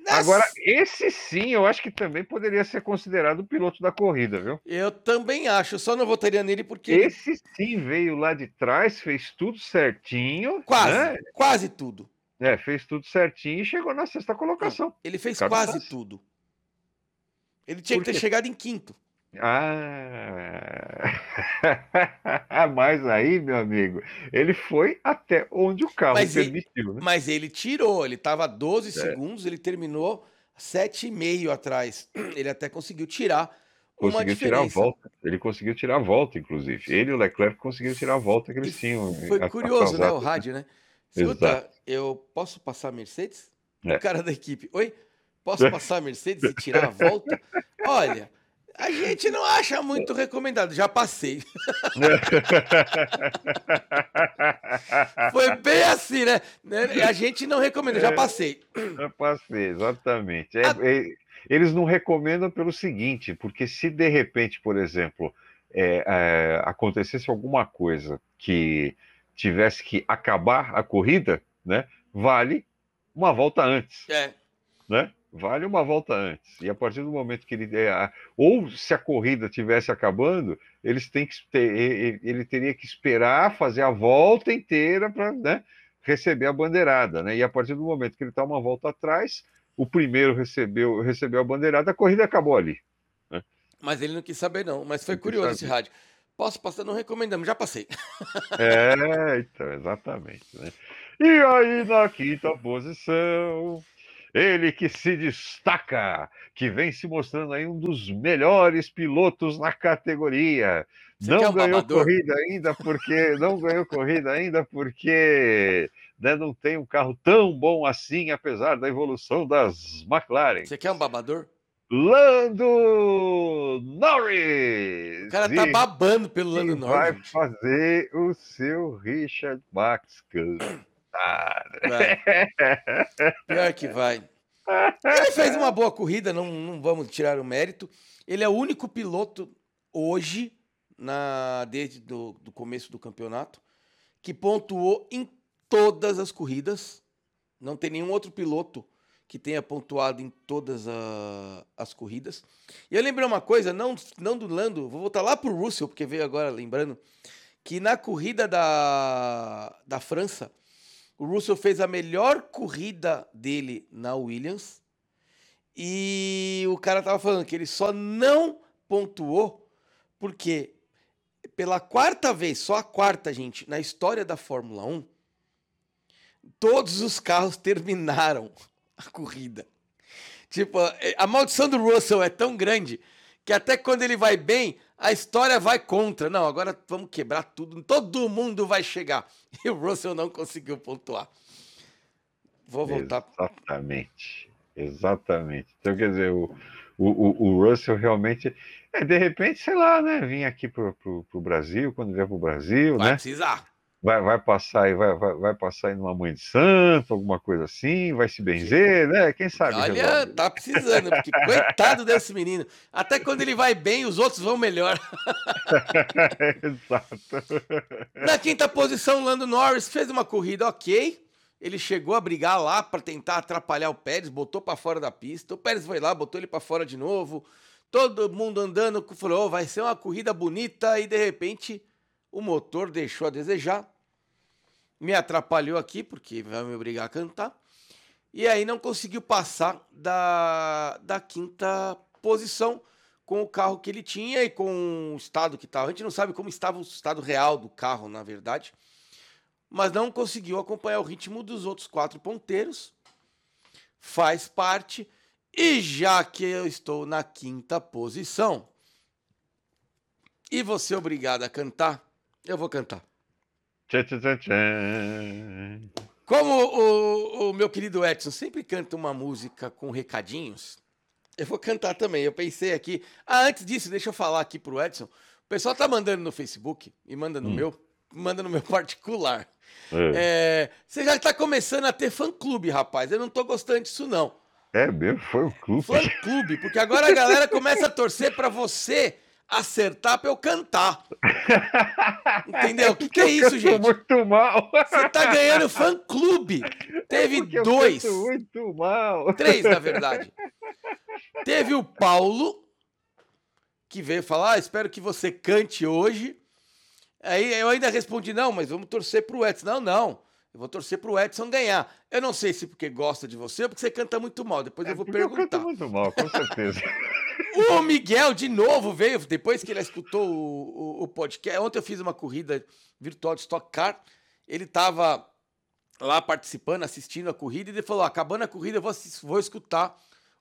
Agora, esse sim, eu acho que também poderia ser considerado o piloto da corrida, viu? Eu também acho, só não votaria nele porque. Esse sim veio lá de trás, fez tudo certinho. Quase, né? quase tudo. É, fez tudo certinho e chegou na sexta colocação. Ele fez quase tudo. Ele tinha que ter chegado em quinto. Ah, mas aí, meu amigo, ele foi até onde o carro mas permitiu. Ele, né? Mas ele tirou, ele estava 12 é. segundos, ele terminou 7,5 atrás. Ele até conseguiu tirar uma conseguiu tirar a volta. Ele conseguiu tirar a volta, inclusive. Ele e o Leclerc conseguiram tirar a volta que eles tinham. Foi curioso, né? O rádio, né? Escuta, eu posso passar a Mercedes? É. O cara da equipe. Oi? Posso passar a Mercedes e tirar a volta? Olha. A gente não acha muito recomendado, já passei. Foi bem assim, né? A gente não recomenda, já passei. Já passei, exatamente. É, é, eles não recomendam pelo seguinte, porque se de repente, por exemplo, é, é, acontecesse alguma coisa que tivesse que acabar a corrida, né? Vale uma volta antes. É. Né? Vale uma volta antes. E a partir do momento que ele. É, ou se a corrida tivesse acabando, eles têm que ter, ele teria que esperar fazer a volta inteira para. Né, receber a bandeirada, né? E a partir do momento que ele está uma volta atrás, o primeiro recebeu, recebeu a bandeirada, a corrida acabou ali. Né? Mas ele não quis saber, não. Mas foi curioso esse rádio. Posso passar? Não recomendamos, já passei. É, então, exatamente. Né? E aí, na quinta posição, ele que se destaca, que vem se mostrando aí um dos melhores pilotos na categoria. Você não um ganhou babador? corrida ainda porque não ganhou corrida ainda porque né, não tem um carro tão bom assim, apesar da evolução das McLaren. Você quer um babador? Lando Norris! O cara tá babando pelo Lando Norris. Vai fazer o seu Richard Max cantar. Pior que vai. Ele fez uma boa corrida, não, não vamos tirar o mérito. Ele é o único piloto hoje, na desde do, do começo do campeonato, que pontuou em todas as corridas. Não tem nenhum outro piloto que tenha pontuado em todas a, as corridas. E eu lembrei uma coisa, não, não do Lando, vou voltar lá para o Russell, porque veio agora lembrando, que na corrida da, da França, o Russell fez a melhor corrida dele na Williams. E o cara tava falando que ele só não pontuou porque pela quarta vez, só a quarta, gente, na história da Fórmula 1, todos os carros terminaram a corrida. Tipo, a maldição do Russell é tão grande que até quando ele vai bem, a história vai contra. Não, agora vamos quebrar tudo, todo mundo vai chegar. E o Russell não conseguiu pontuar. Vou voltar. Exatamente, exatamente. Então, quer dizer, o, o, o Russell realmente. É, de repente, sei lá, né? Vim aqui pro, pro, pro Brasil, quando vier pro Brasil, vai né? precisar vai, vai passar e vai, vai, vai passar em uma mãe de santo, alguma coisa assim, vai se benzer, né? Quem sabe? Olha, resolve. tá precisando, porque coitado desse menino. Até quando ele vai bem, os outros vão melhor. Exato. Na quinta posição, Lando Norris fez uma corrida ok. Ele chegou a brigar lá para tentar atrapalhar o Pérez, botou para fora da pista. O Pérez foi lá, botou ele para fora de novo. Todo mundo andando, falou: oh, vai ser uma corrida bonita e de repente o motor deixou a desejar, me atrapalhou aqui, porque vai me obrigar a cantar, e aí não conseguiu passar da, da quinta posição com o carro que ele tinha e com o estado que estava. A gente não sabe como estava o estado real do carro, na verdade, mas não conseguiu acompanhar o ritmo dos outros quatro ponteiros. Faz parte. E já que eu estou na quinta posição e você é obrigado a cantar, eu vou cantar. Tchã, tchã, tchã, Como o, o, meu querido Edson sempre canta uma música com recadinhos, eu vou cantar também. Eu pensei aqui. Ah, antes disso, deixa eu falar aqui pro Edson. O pessoal tá mandando no Facebook e manda no hum. meu, manda no meu particular. É. É, você já tá começando a ter fã-clube, rapaz. Eu não tô gostando disso, não. É mesmo? Foi o clube. Fã-clube, porque agora a galera começa a torcer para você acertar pra eu cantar. Entendeu? O que, que é isso, gente? muito mal. Você tá ganhando fã-clube. Teve é dois. muito mal. Três, na verdade. Teve o Paulo, que veio falar: ah, espero que você cante hoje. Aí eu ainda respondi: não, mas vamos torcer pro Edson. Não, não. Eu vou torcer pro Edson ganhar. Eu não sei se porque gosta de você ou porque você canta muito mal. Depois é eu vou perguntar. Eu canto muito mal, com certeza. o Miguel, de novo, veio, depois que ele escutou o, o, o, podcast. Ontem eu fiz uma corrida virtual de Stock Car. Ele estava lá participando, assistindo a corrida, e ele falou: acabando a corrida, eu vou, vou escutar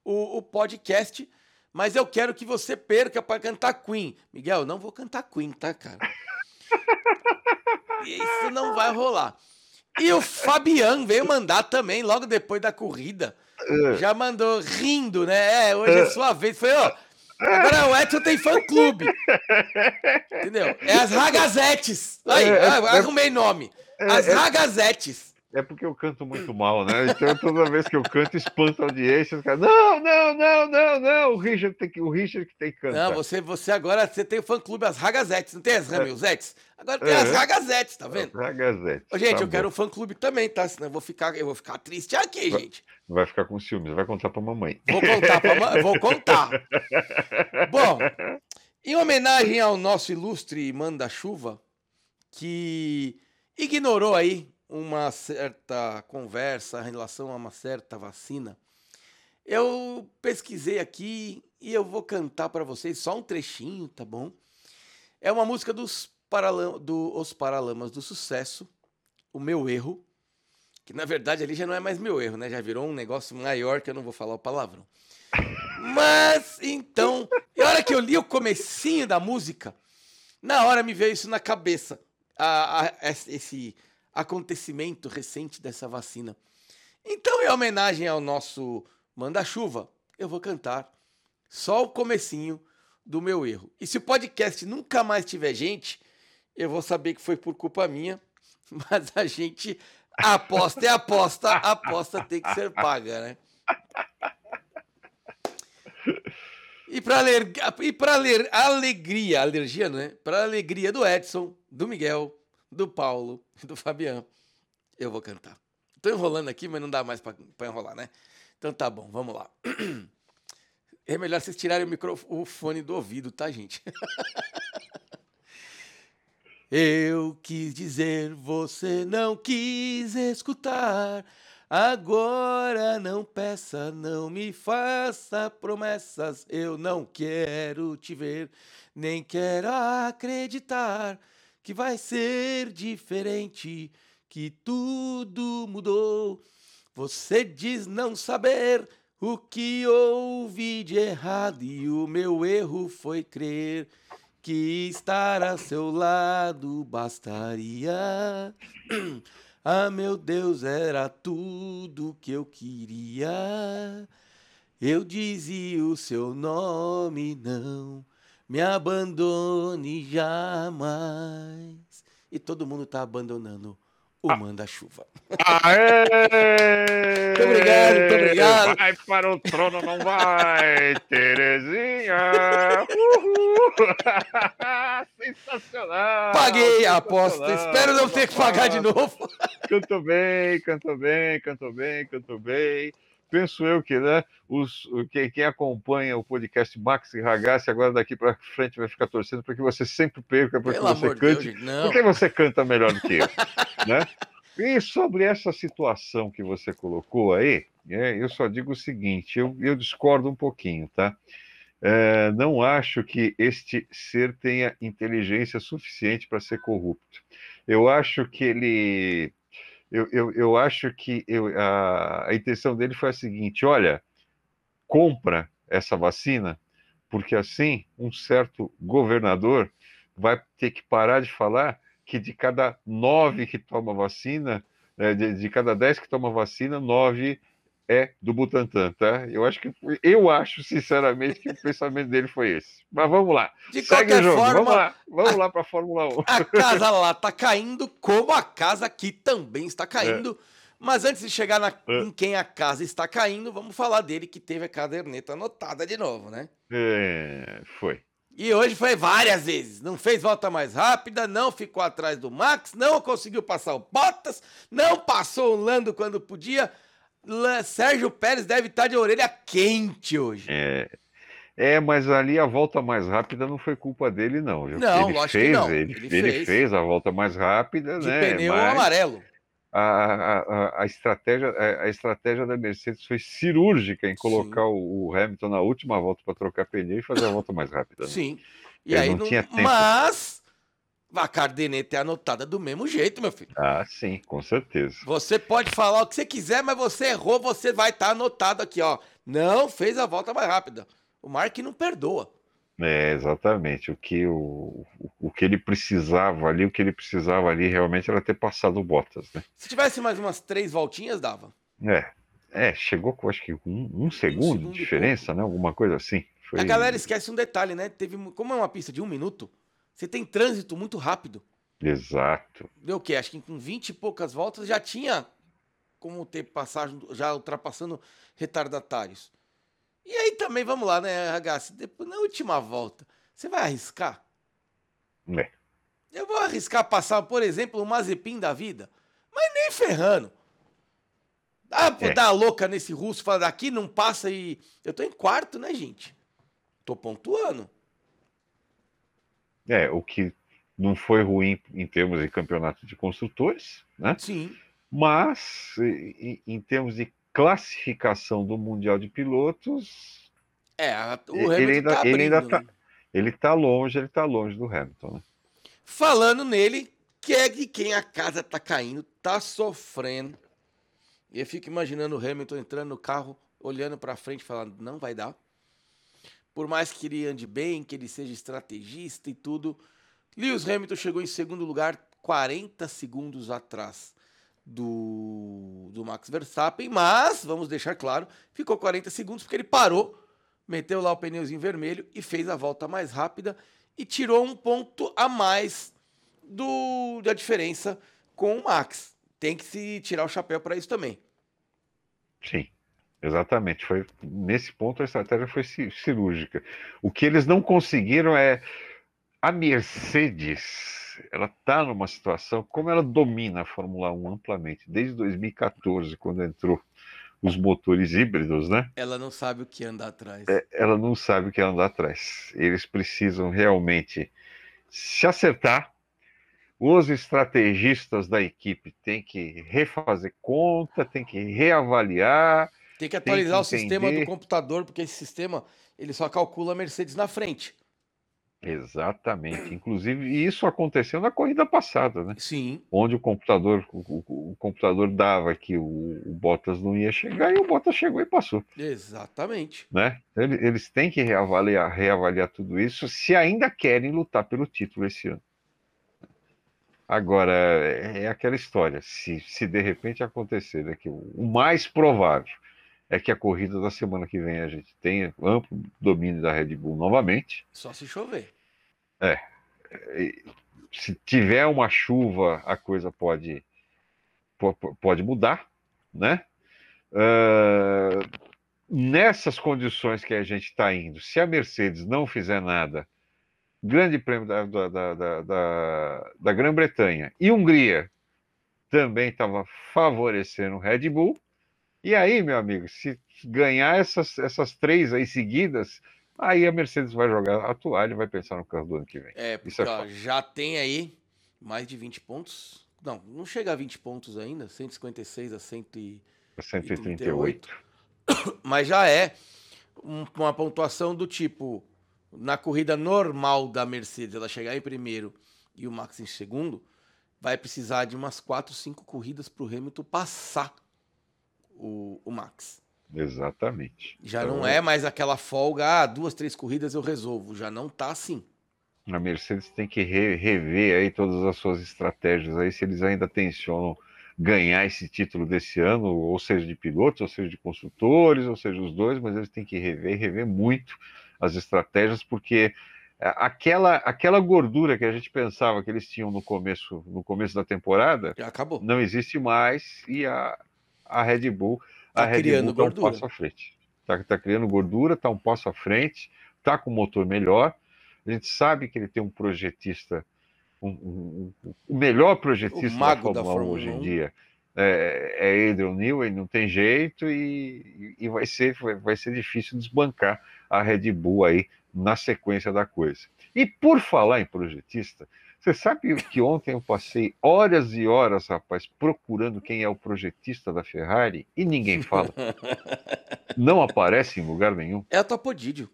o, o podcast, mas eu quero que você perca para cantar Queen. Miguel, eu não vou cantar Queen, tá, cara? Isso não vai rolar. E o Fabian veio mandar também, logo depois da corrida. É. Já mandou rindo, né? É, hoje é, é. sua vez. Foi, ó. Agora o Edson tem fã-clube. Entendeu? É as ragazetes. Aí, é, arrumei nome. As ragazetes. É porque eu canto muito mal, né? Então toda vez que eu canto, espanta a audiência. Os caras, não, não, não, não, não. O Richard, tem que, o Richard que tem que cantar. Não, você, você agora você tem o fã-clube As Ragazetes, não tem as Ramilzetes? Agora tem é. as Ragazetes, tá vendo? As Ragazetes. Ô, gente, tá eu bom. quero o fã-clube também, tá? Senão eu vou ficar, eu vou ficar triste aqui, vai, gente. Vai ficar com ciúmes, vai contar pra mamãe. Vou contar pra mamãe, vou contar. bom, em homenagem ao nosso ilustre manda-chuva, que ignorou aí uma certa conversa em relação a uma certa vacina, eu pesquisei aqui e eu vou cantar para vocês só um trechinho, tá bom? É uma música dos Paralam do Os Paralamas do Sucesso, O Meu Erro, que na verdade ali já não é mais meu erro, né? Já virou um negócio maior que eu não vou falar o palavrão. Mas então, e a hora que eu li o comecinho da música, na hora me veio isso na cabeça, a, a, esse acontecimento recente dessa vacina. Então, em homenagem ao nosso manda-chuva, eu vou cantar só o comecinho do meu erro. E se o podcast nunca mais tiver gente, eu vou saber que foi por culpa minha, mas a gente aposta é aposta, aposta tem que ser paga, né? E para ler, e para ler alegria, alergia, né? Para alegria do Edson, do Miguel, do Paulo, do Fabiano, eu vou cantar. Tô enrolando aqui, mas não dá mais para enrolar, né? Então tá bom, vamos lá. É melhor vocês tirarem o microfone do ouvido, tá, gente? Eu quis dizer, você não quis escutar. Agora não peça, não me faça promessas. Eu não quero te ver, nem quero acreditar que vai ser diferente, que tudo mudou. Você diz não saber o que houve de errado e o meu erro foi crer que estar a seu lado bastaria. Ah, meu Deus, era tudo que eu queria. Eu dizia o seu nome, não me abandone jamais. E todo mundo tá abandonando o manda-chuva. muito obrigado, muito obrigado. Vai para o trono, não vai, Terezinha. Uhul. Sensacional. Paguei a aposta. Espero não ter que pagar de novo. Cantou bem, cantou bem, cantou bem, cantou bem penso eu que né, os, quem, quem acompanha o podcast Max e Ragazzi agora daqui para frente vai ficar torcendo para que você sempre perca, porque Pelo você cante, Deus, porque você canta melhor do que eu, né? E sobre essa situação que você colocou aí, é, eu só digo o seguinte: eu, eu discordo um pouquinho, tá? É, não acho que este ser tenha inteligência suficiente para ser corrupto. Eu acho que ele eu, eu, eu acho que eu, a, a intenção dele foi a seguinte: olha, compra essa vacina, porque assim um certo governador vai ter que parar de falar que de cada nove que toma vacina, né, de, de cada dez que toma vacina, nove é do Butantan, tá? Eu acho que eu acho sinceramente que o pensamento dele foi esse. Mas vamos lá. De Segue o jogo. Forma, vamos lá, vamos a, lá para a Fórmula 1. A casa lá tá caindo, como a casa aqui também está caindo. É. Mas antes de chegar na, é. em quem a casa está caindo, vamos falar dele que teve a caderneta anotada de novo, né? É, foi. E hoje foi várias vezes. Não fez volta mais rápida, não ficou atrás do Max, não conseguiu passar o Bottas, não passou o Lando quando podia. Sérgio Pérez deve estar de orelha quente hoje. É. É, mas ali a volta mais rápida não foi culpa dele, não. Viu? Não, ele lógico fez, que não. Ele, ele, ele fez. fez. a volta mais rápida, de né? pneu mas amarelo. A, a, a, estratégia, a, estratégia da Mercedes foi cirúrgica em colocar o, o, Hamilton na última volta para trocar pneu e fazer a volta mais rápida. Né? Sim. E aí não, não tinha tempo. Mas a caderneta é anotada do mesmo jeito, meu filho. Ah, sim, com certeza. Você pode falar o que você quiser, mas você errou, você vai estar tá anotado aqui, ó. Não fez a volta mais rápida. O Mark não perdoa. É, exatamente. O que, o, o que ele precisava ali, o que ele precisava ali realmente era ter passado o Bottas, né? Se tivesse mais umas três voltinhas, dava. É. É, chegou com acho que um, um, segundo, um segundo de diferença, né? Alguma coisa assim. Foi... A galera esquece um detalhe, né? Teve, como é uma pista de um minuto, você tem trânsito muito rápido. Exato. Deu o quê? Acho que com 20 e poucas voltas já tinha como ter passagem, já ultrapassando retardatários. E aí também, vamos lá, né, Ragazzi? Depois, na última volta, você vai arriscar? É. Eu vou arriscar passar, por exemplo, o Mazepin da vida, mas nem ferrando. Dá pra é. dar louca nesse russo, falar daqui não passa e. Eu tô em quarto, né, gente? Tô pontuando. É, o que não foi ruim em termos de campeonato de construtores, né? Sim. Mas em, termos de classificação do Mundial de Pilotos, É, o Ele Hamilton ainda- tá ele ainda abrindo, tá- né? ele está longe, ele está longe do Hamilton, né? Falando nele, que é de quem a casa tá caindo, tá sofrendo. E eu fico imaginando o Hamilton entrando no carro, olhando pra frente, falando, não vai dar. Por mais que ele ande bem, que ele seja estrategista e tudo, Lewis Hamilton chegou em segundo lugar, 40 segundos atrás do, do Max Verstappen, mas, vamos deixar claro, ficou 40 segundos porque ele parou, meteu lá o pneuzinho vermelho e fez a volta mais rápida e tirou um ponto a mais do, da diferença com o Max. Tem que se tirar o chapéu para isso também. Sim, exatamente. Foi nesse ponto a estratégia foi ci- cirúrgica. O que eles não conseguiram é a Mercedes. Ela está numa situação como ela domina a Fórmula 1 amplamente desde 2014, quando entrou os motores híbridos, né? Ela não sabe o que anda atrás. Ela não sabe o que anda atrás. Eles precisam realmente se acertar. Os estrategistas da equipe têm que refazer conta, têm que reavaliar. Tem que atualizar que o sistema do computador, porque esse sistema ele só calcula a Mercedes na frente. Exatamente. Inclusive, isso aconteceu na corrida passada, né? Sim. Onde o computador, o, o- computador dava que o, o Bottas não ia chegar e o Bottas chegou e passou, Exatamente. né? Ele- Eles têm que reavaliar, reavaliar tudo isso se ainda querem lutar pelo título esse ano. Agora, é é aquela história. Se, se de repente acontecer, né, que o mais provável é que a corrida da semana que vem a gente tenha amplo domínio da Red Bull novamente. Só se chover. E se tiver uma chuva, a coisa pode, po- po- pode mudar, né? Ah, nessas condições que a gente está indo, se a Mercedes não fizer nada, Grande Prêmio da, da, da, da, da- da Grã-Bretanha e Hungria também estava favorecendo o Red Bull. E aí, meu amigo, se ganhar essas, essas três aí seguidas, aí a Mercedes vai jogar a toalha e vai pensar no carro do ano que vem. É, porque é já tem aí mais de 20 pontos. Não, não chega a 20 pontos ainda, 156 a 100 e... 138. Mas já é um- uma pontuação do tipo, na corrida normal da Mercedes, ela chegar em primeiro e o Max em segundo, vai precisar de umas 4, 5 corridas para o Hamilton passar o, o Max. Exatamente. Já Então, não é mais aquela folga, ah, duas, três corridas eu resolvo. Já não tá assim. A Mercedes tem que re- rever aí todas as suas estratégias aí, se eles ainda tensionam ganhar esse título desse ano, ou seja de pilotos, ou seja de construtores, ou seja os dois, mas eles têm que rever, rever muito as estratégias, porque aquela, aquela gordura que a gente pensava que eles tinham no começo, no começo da temporada, Já acabou. não existe mais e a, a Red Bull Tá a Red Bull tá um gordura. passo à frente. Tá, tá criando gordura, tá um passo à frente, tá com motor melhor. A gente sabe que ele tem um projetista, um, um- um- o melhor projetista O da da Fórmula 1 Fórmula hoje em 1. dia. É, é Adrian Newey, não tem jeito e, e vai, ser, vai, vai ser difícil desbancar a Red Bull aí na sequência da coisa. E por falar em projetista, você sabe que ontem eu passei horas e horas, rapaz, procurando quem é o projetista da Ferrari e ninguém fala. Não aparece em lugar nenhum. É a Topodídio.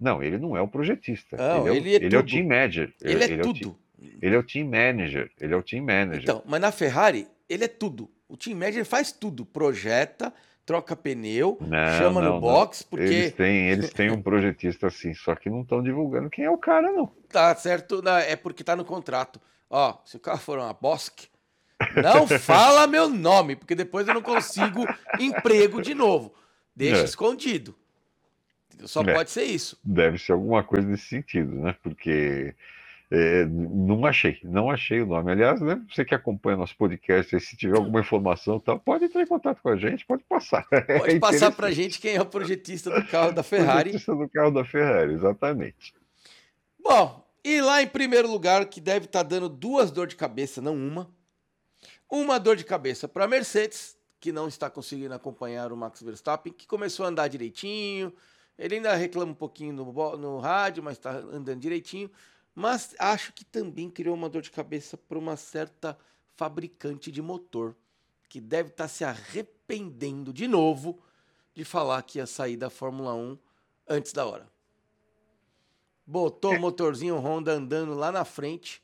Não, ele não é o projetista. Não, ele, é, o- ele é ele é o team manager. Ele, é o team- tudo. ele é o team manager. Ele é o team manager. Então, mas na Ferrari, ele é tudo. O team manager faz tudo. Projeta, troca pneu, Não, chama não, no box, porque Eles têm, eles têm um projetista assim, só que não estão divulgando quem é o cara, não. tá certo, é porque tá no contrato. Ó, se o carro for uma Bosque, não fala meu nome, porque depois eu não consigo emprego de novo. Deixa É. escondido. Só É. pode ser isso. Deve ser alguma coisa nesse sentido, né? Porque é, não achei, não achei o nome. Aliás, né, você que acompanha nosso podcast, se tiver alguma informação, tal, pode entrar em contato com a gente, pode passar. Pode passar pra gente quem é o projetista do carro da Ferrari. Projetista do carro da Ferrari, exatamente. Bom, e lá em primeiro lugar, que deve estar dando duas dor de cabeça, não uma. Uma dor de cabeça para a Mercedes, que não está conseguindo acompanhar o Max Verstappen, que começou a andar direitinho. Ele ainda reclama um pouquinho no, no rádio, mas está andando direitinho. Mas acho que também criou uma dor de cabeça para uma certa fabricante de motor, que deve estar tá se arrependendo de novo de falar que ia sair da Fórmula 1 antes da hora. Botou o motorzinho Honda andando lá na frente.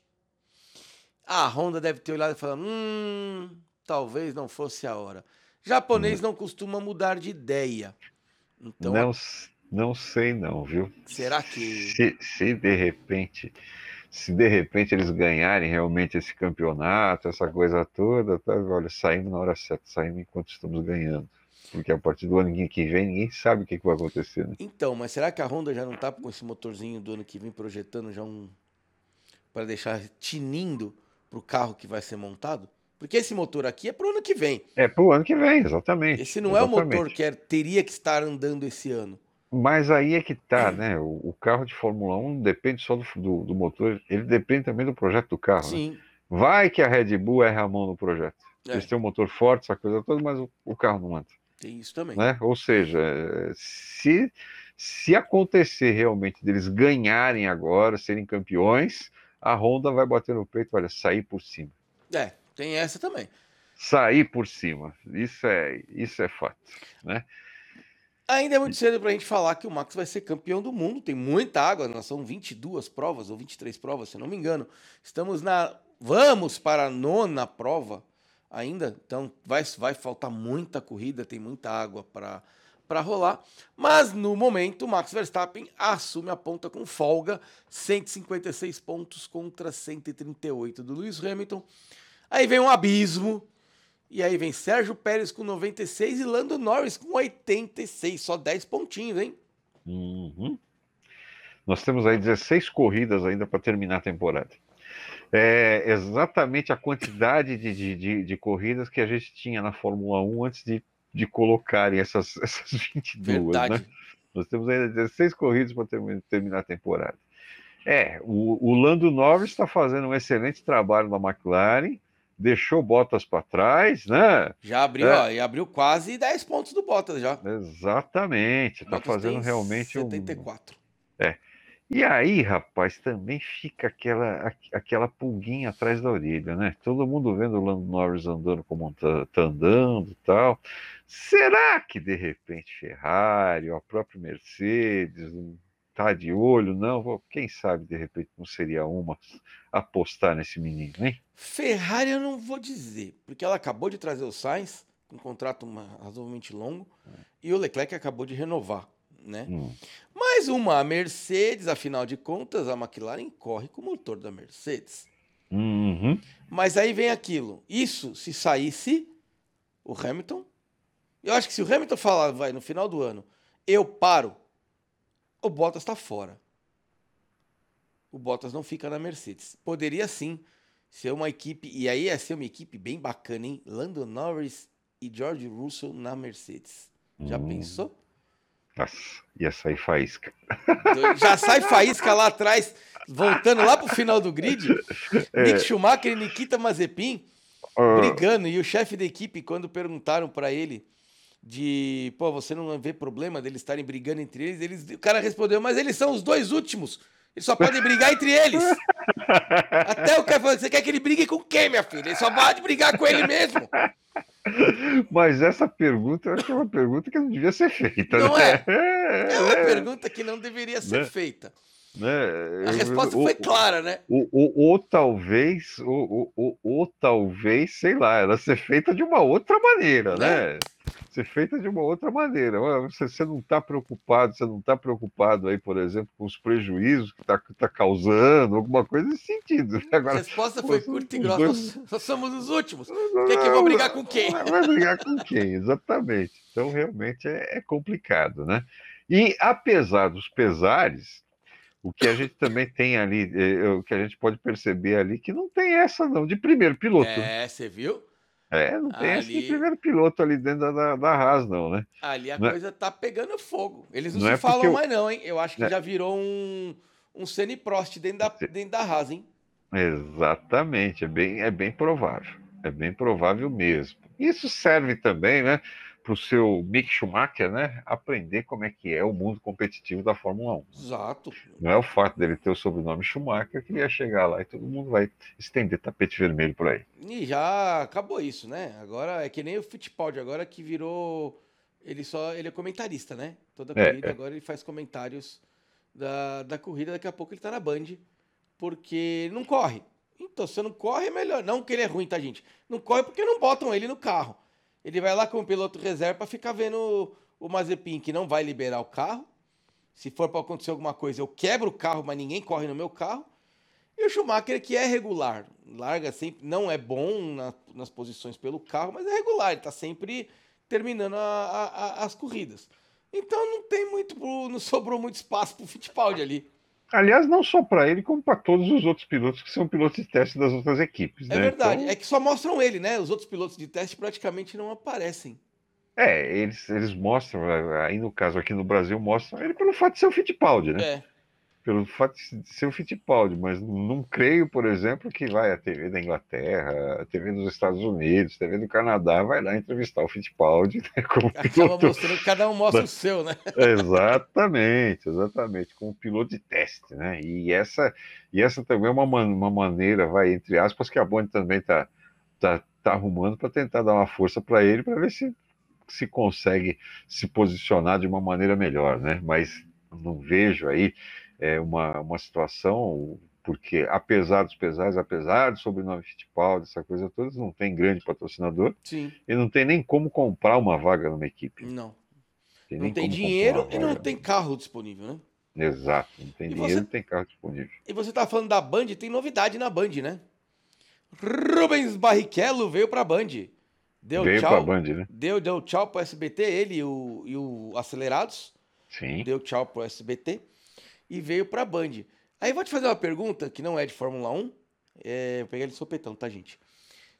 A Honda deve ter olhado e falado: hum, talvez não fosse a hora. Japonês não costuma mudar de ideia. Então, não, não sei não, viu? Será que se, se de repente, se de repente eles ganharem realmente esse campeonato, essa coisa toda, tá, olha, saímos na hora certa, saímos enquanto estamos ganhando. Porque a partir do ano que vem ninguém sabe o que, que vai acontecer. Né? Então, mas será que a Honda já não tá com esse motorzinho do ano que vem projetando já um para deixar tinindo pro carro que vai ser montado? Porque esse motor aqui é pro ano que vem. É pro ano que vem, exatamente. Esse não exatamente. é o motor que é, teria que estar andando esse ano. Mas aí é que tá, né? O, o carro de Fórmula 1 depende só do, do, do, motor, ele depende também do projeto do carro. Né? Sim. Né? Vai que a Red Bull erra a mão no projeto. É. Eles têm um motor forte, essa coisa toda, mas o, o carro não anda. Tem isso também. Né? Ou seja, se, se acontecer realmente deles ganharem agora, serem campeões, a Honda vai bater no peito, olha, sair por cima. É, tem essa também. Sair por cima. Isso é, isso é fato. Né? Ainda é muito cedo para a gente falar que o Max vai ser campeão do mundo. Tem muita água, nós são 22 provas ou 23 provas, se não me engano. Estamos na. Vamos para a nona prova ainda, então vai, vai faltar muita corrida, tem muita água para para rolar, mas no momento Max Verstappen assume a ponta com folga, 156 pontos contra 138 do Lewis Hamilton. Aí vem um abismo, e aí vem Sérgio Pérez com 96 e Lando Norris com 86, só 10 pontinhos, hein? Uhum. Nós temos aí 16 corridas ainda para terminar a temporada. É exatamente a quantidade de, de, de, de, corridas que a gente tinha na Fórmula 1 antes de, de colocarem essas, essas 22, né? Verdade. né? Nós temos ainda 16 corridas para terminar a temporada. É, o, o Lando Norris está fazendo um excelente trabalho na McLaren, deixou Bottas para trás, né? Já abriu, é. ó, e abriu quase 10 pontos do Bottas já. Exatamente, está fazendo realmente 74. um. É. E aí, rapaz, também fica aquela, aquela pulguinha atrás da orelha, né? Todo mundo vendo o Lando Norris andando como tá, tá andando e tal. Será que de repente Ferrari, ou a própria Mercedes, tá de olho? Não, quem sabe de repente não seria uma apostar nesse menino, hein? Ferrari eu não vou dizer, porque ela acabou de trazer o Sainz, um contrato razoavelmente longo, e o Leclerc acabou de renovar né? Hum. Mais uma, a Mercedes, afinal de contas, a McLaren corre com o motor da Mercedes. Uhum. Mas aí vem aquilo. Isso se saísse o Hamilton. Eu acho que se o Hamilton falar, vai, no final do ano, eu paro, o Bottas está fora. O Bottas não fica na Mercedes. Poderia sim ser uma equipe, e aí ia ser uma equipe bem bacana, hein? Lando Norris e George Russell na Mercedes. Já uhum. pensou? Nossa, ia sair faísca. Já sai faísca lá atrás, voltando lá pro final do grid. É. Nick Schumacher e Nikita Mazepin uh. brigando. E o chefe da equipe, quando perguntaram para ele de, pô, você não vê problema deles estarem brigando entre eles, eles, o cara respondeu, mas eles são os dois últimos. Eles só podem brigar entre eles. Até o cara falou, você quer que ele brigue com quem, minha filha? Ele só pode brigar com ele mesmo. Mas essa pergunta, eu acho que é uma pergunta que não devia ser feita. Não né? é? É uma é. pergunta que não deveria ser né? feita. Né? A resposta foi clara, né? Ou, ou, ou talvez, ou, ou, ou, talvez, sei lá, ela ser feita de uma outra maneira, né? né? Ser feita de uma outra maneira. Você, você não está preocupado, você não está preocupado aí, por exemplo, com os prejuízos que está tá causando, alguma coisa nesse sentido. Né? Agora, a resposta foi curta e grossa. Dois... Nós somos os últimos. O que é que eu vou brigar com quem? Vai brigar com quem, exatamente. Então, realmente é, é complicado, né? E apesar dos pesares, o que a gente também tem ali, é, o que a gente pode perceber ali, que não tem essa não, de primeiro piloto. É, você viu? É, não tem ali... essa de primeiro piloto ali dentro da, da Haas, não, né? Ali a não é coisa é... tá pegando fogo. Eles não, não se é falam eu... mais, não, hein? Eu acho que é. já virou um, um Prost dentro da, dentro da Haas, hein? Exatamente, é bem, é bem provável. É bem provável mesmo. Isso serve também, né? O seu Mick Schumacher, né, aprender como é que é o mundo competitivo da Fórmula 1. Exato. Não é o fato dele ter o sobrenome Schumacher que ia chegar lá e todo mundo vai estender tapete vermelho por aí. E já acabou isso, né? Agora é que nem o Fittipaldi, agora que virou. Ele só. Ele é comentarista, né? Toda É, corrida, é. agora ele faz comentários da, da corrida, daqui a pouco ele tá na Band, porque não corre. Então, se não corre, é melhor. Não que ele é ruim, tá, gente? Não corre porque não botam ele no carro. Ele vai lá com o piloto reserva pra ficar vendo o, o Mazepin, que não vai liberar o carro. Se for pra acontecer alguma coisa, eu quebro o carro, mas ninguém corre no meu carro. E o Schumacher, que é regular, larga sempre, não é bom na- nas posições pelo carro, mas é regular, ele tá sempre terminando a- a- a- as corridas. Então não tem muito, não sobrou muito espaço pro Fittipaldi ali. Aliás, não só para ele, como para todos os outros pilotos que são pilotos de teste das outras equipes. É né? verdade, Então, é que só mostram ele, né? Os outros pilotos de teste praticamente não aparecem. É, eles, eles mostram, aí no caso aqui no Brasil, mostram ele pelo fato de ser o Fittipaldi, né? É, Pelo fato de ser o Fittipaldi, mas não creio, por exemplo, que vai a TV da Inglaterra, a TV dos Estados Unidos, a TV do Canadá, vai lá entrevistar o Fittipaldi né, como acaba piloto. mostrando que cada um mostra o seu, né? Exatamente, exatamente, como piloto de teste, né? E essa, e essa também é uma, uma maneira, vai, entre aspas, que a Bond também está tá, tá arrumando para tentar dar uma força para ele, para ver se se consegue se posicionar de uma maneira melhor, né? Mas não vejo aí é, uma, uma situação, porque apesar dos pesares, apesar do sobrenome Fittipaldi, essa coisa toda, não tem grande patrocinador Sim, e não tem nem como comprar uma vaga numa equipe. não. Tem Não tem dinheiro e não tem carro disponível, né? Exato, não tem E dinheiro, você- não tem carro disponível. E você tá falando da Band, tem novidade na Band, né? Rubens Barrichello veio pra Band. Deu Veio tchau. pra Band, né? Deu, deu tchau pro SBT, ele e o, e o Acelerados. Sim. Deu tchau pro SBT e veio pra Band. Aí vou te fazer uma pergunta que não é de Fórmula 1. É, eu peguei ele de sopetão, tá, gente?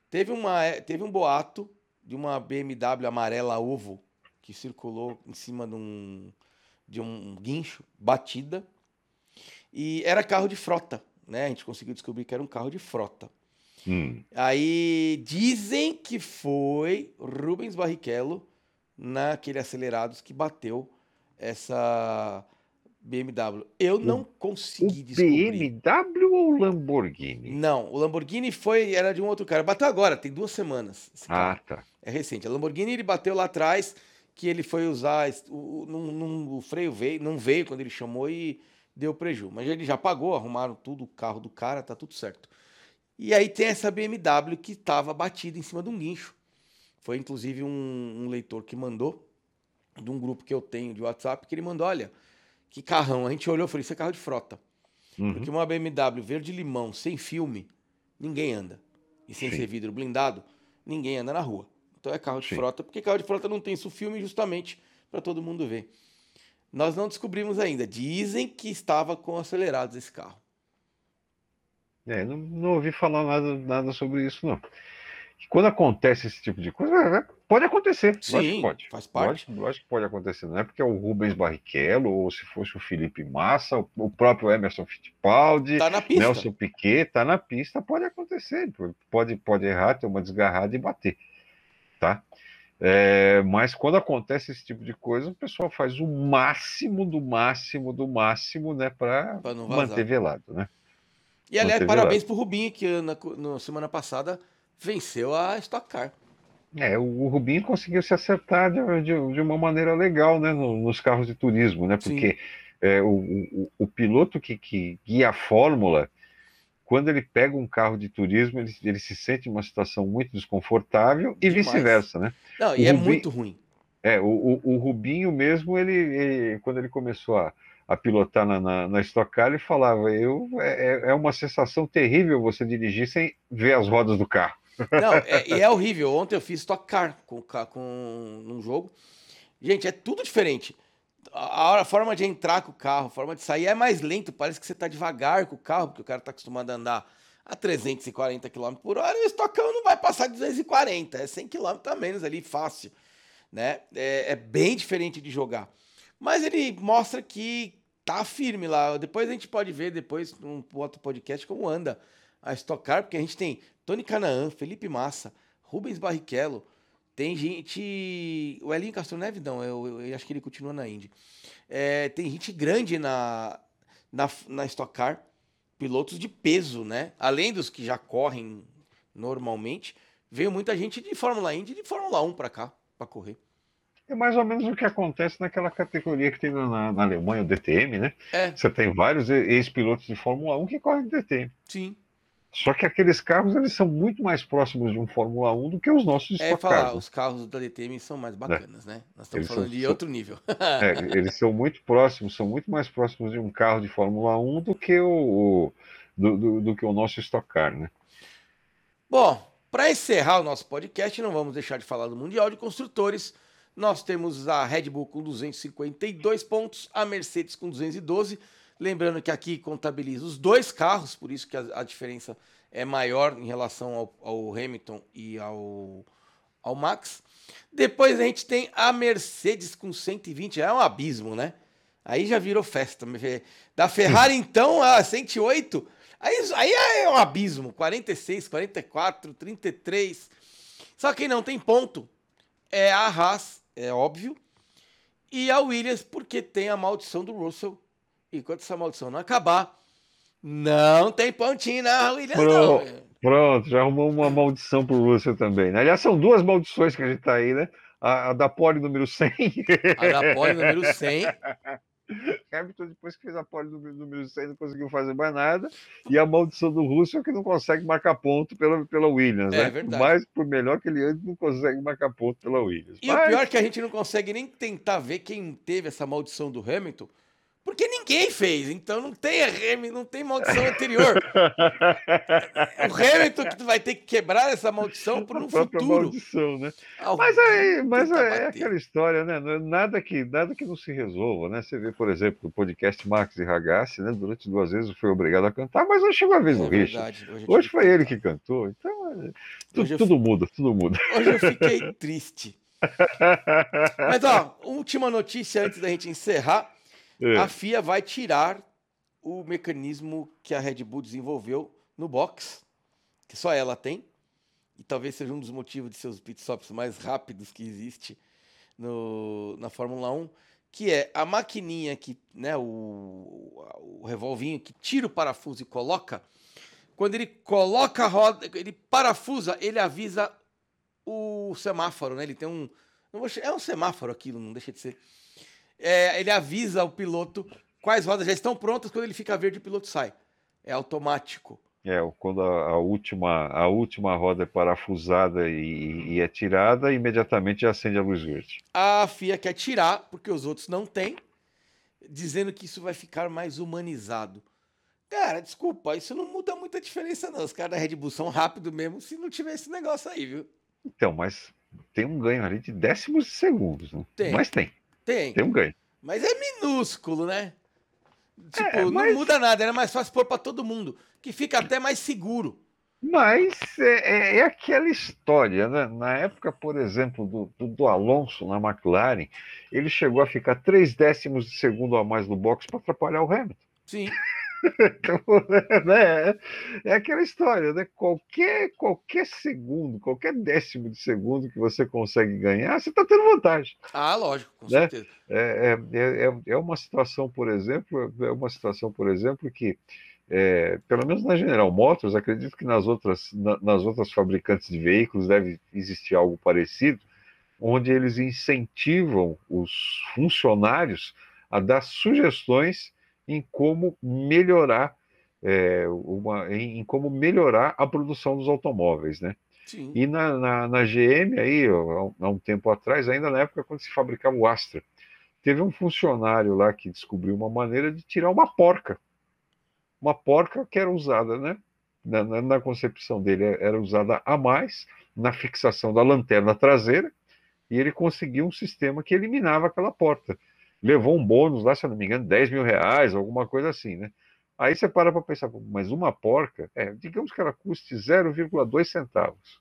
Teve, uma, é, teve um boato de uma BMW amarela ovo que circulou em cima de um, de um guincho, batida. E era carro de frota, né? A gente conseguiu descobrir que era um carro de frota. Hum, Aí dizem que foi Rubens Barrichello naquele acelerados que bateu essa BMW. Eu não o consegui descobrir. BMW ou Lamborghini? Não, o Lamborghini foi era de um outro cara. Bateu agora, tem duas semanas. Ah, tá. É recente. A Lamborghini ele bateu lá atrás que ele foi usar o, o- num- num- o freio veio, não veio quando ele chamou e deu preju. Mas ele já pagou, arrumaram tudo o carro do cara, tá tudo certo. E aí tem essa BMW que estava batida em cima de um guincho. Foi inclusive um, um leitor que mandou de um grupo que eu tenho de WhatsApp que ele mandou, olha, que carrão. A gente olhou e falou, isso é carro de frota. Uhum. Porque uma BMW verde limão sem filme, ninguém anda. E sem Sim. ser vidro blindado, ninguém anda na rua. Então é carro de Sim. frota, porque carro de frota não tem isso filme justamente para todo mundo ver. Nós não descobrimos ainda. Dizem que estava com acelerados esse carro. É, não, não ouvi falar nada, nada sobre isso, não. Quando acontece esse tipo de coisa, é, pode acontecer. lógico que Sim, pode. faz parte. Lógico, lógico que pode acontecer. Não é porque é o Rubens Barrichello, ou se fosse o Felipe Massa, o, o próprio Emerson Fittipaldi, Tá. Nelson Piquet, tá na pista, pode acontecer. Pode, pode errar, ter uma desgarrada e bater. Tá? É, mas quando acontece esse tipo de coisa, o pessoal faz o máximo do máximo do máximo, né, para manter velado, né? E aliás, Manteve parabéns pro Rubinho, que na, na semana passada venceu a Stock Car. É, o, Rubinho conseguiu se acertar de, de- de uma maneira legal, né, no- nos carros de turismo, né? Porque é, o, o- o piloto que, que guia a Fórmula, quando ele pega um carro de turismo, ele, ele se sente em uma situação muito desconfortável e vice-versa, né? Não, e O é Rubinho- muito ruim. É, o, o, o Rubinho mesmo, ele, ele- quando ele começou a, a pilotar na, na, na Stock Car, ele falava, eu, é, é uma sensação terrível você dirigir sem ver as rodas do carro. Não, é, e é horrível. Ontem eu fiz Stock Car com, com num jogo. Gente, é tudo diferente. A, a forma de entrar com o carro, a forma de sair é mais lento. Parece que você tá devagar com o carro, porque o cara tá acostumado a andar a 340 km por hora e o estocão não vai passar de 240. É 100 km a menos ali, fácil. Né? É, é bem diferente de jogar. Mas ele mostra que tá firme lá. Depois a gente pode ver, depois, num outro podcast, como anda a Stock Car, porque a gente tem Tony Canaan, Felipe Massa, Rubens Barrichello, Tem gente. O Elinho Castro Neves, não, eu, eu acho que ele continua na Indy. É, tem gente grande na, na, na Stock Car, pilotos de peso, né? Além dos que já correm normalmente, veio muita gente de Fórmula Indy e de Fórmula 1 para cá, para correr. É mais ou menos o que acontece naquela categoria que tem na, na Alemanha, o DTM, né? É. Você tem vários ex-pilotos de Fórmula 1 que correm DTM. Sim. Só que aqueles carros eles são muito mais próximos de um Fórmula 1 do que os nossos É, Stock falar, os carros da DTM são mais bacanas, né? Nós estamos Eles falando são- de outro nível. É, eles são muito próximos, são muito mais próximos de um carro de Fórmula 1 do que o, do, do- do que o nosso Stock Car, né? Bom, para encerrar o nosso podcast, não vamos deixar de falar do Mundial de Construtores. Nós temos a Red Bull com 252 pontos, a Mercedes com 212. Lembrando que aqui contabiliza os dois carros, por isso que a, a diferença é maior em relação ao, ao Hamilton e ao, ao Max. Depois a gente tem a Mercedes com 120, é um abismo, né? Aí já virou festa. Da Ferrari, então, a 108. Aí, aí é um abismo. 46, 44, 33. Só quem não tem ponto é a Haas, é óbvio. E a Williams, porque tem a maldição do Russell. Enquanto essa maldição não acabar, não tem pontinho na Williams, não. Pro- Pronto, já arrumou uma maldição pro Russell também. Né? Aliás, são duas maldições que a gente tá aí, né? A, a da pole número 100. A da pole número 100. Hamilton, depois que fez a pole número, número 100, não conseguiu fazer mais nada. E a maldição do Russell, que não consegue marcar ponto pela, pela Williams, É né? verdade. Mas, por melhor que ele ande, não consegue marcar ponto pela Williams. E o Mas- pior é que a gente não consegue nem tentar ver quem teve essa maldição do Hamilton, porque ninguém fez. Então não tem Hamilton, não tem maldição anterior. O Hamilton que vai ter que quebrar essa maldição para própria futuro. maldição, né? Mas aí, mas tentar é, é aquela história, né? É Nada que, nada que não se resolva, né? Você vê, por exemplo, o podcast Max e Ragazzi, né? Durante duas vezes foi obrigado a cantar, mas hoje chegou a vez do É Richard. Hoje, Hoje foi ele que cantou, então é, tu- tudo muda, tudo muda. Hoje eu fiquei triste. Mas ó, última notícia antes da gente encerrar. É. A FIA vai tirar o mecanismo que a Red Bull desenvolveu no box, que só ela tem, e talvez seja um dos motivos de seus pitstops mais rápidos que existe no, na Fórmula 1, que é a maquininha que, né, o, o revolvinho que tira o parafuso e coloca, quando ele coloca a roda, ele parafusa, ele avisa o semáforo, né? Ele tem um, é um semáforo aquilo, não deixa de ser. É, ele avisa o piloto quais rodas já estão prontas, quando ele fica verde o piloto sai. É automático. É, quando a, a última, a última roda é parafusada e, e é tirada, imediatamente acende a luz verde. A FIA quer tirar, porque os outros não têm, dizendo que isso vai ficar mais humanizado. Cara, desculpa, isso não muda muita diferença, não. Os caras da Red Bull são rápidos mesmo se não tiver esse negócio aí, viu? Então, mas tem um ganho ali de décimos de segundos, né? Tem. Mas tem, Tem. tem um ganho. Mas é minúsculo, né? Tipo, É, não mas- muda nada, era mais fácil pôr pra todo mundo, que fica até mais seguro. Mas é, é- é aquela história, né? Na época, por exemplo, do, do, do Alonso na McLaren, ele chegou a ficar três décimos de segundo a mais no box para atrapalhar o Hamilton. Sim. Então, né? É aquela história, né? Qualquer, qualquer segundo, qualquer décimo de segundo que você consegue ganhar, você está tendo vantagem. Ah, lógico, com Né? certeza. É, é, é, é uma situação, por exemplo, é uma situação, por exemplo, que é, pelo menos na General Motors, acredito que nas outras, na- nas outras fabricantes de veículos deve existir algo parecido, onde eles incentivam os funcionários a dar sugestões em como melhorar é, uma, em, em como melhorar a produção dos automóveis, né? Sim. E na, na, na GM, aí, ó, há um- tempo atrás, ainda na época quando se fabricava o Astra, teve um funcionário lá que descobriu uma maneira de tirar uma porca. Uma porca que era usada, né? Na, na- na concepção dele, era usada a mais na fixação da lanterna traseira, e ele conseguiu um sistema que eliminava aquela porta. Levou um bônus lá, se eu não me engano, 10 mil reais, alguma coisa assim, né? Aí você para para pensar, "Pô, mas uma porca, é, digamos que ela custe 0,2 centavos.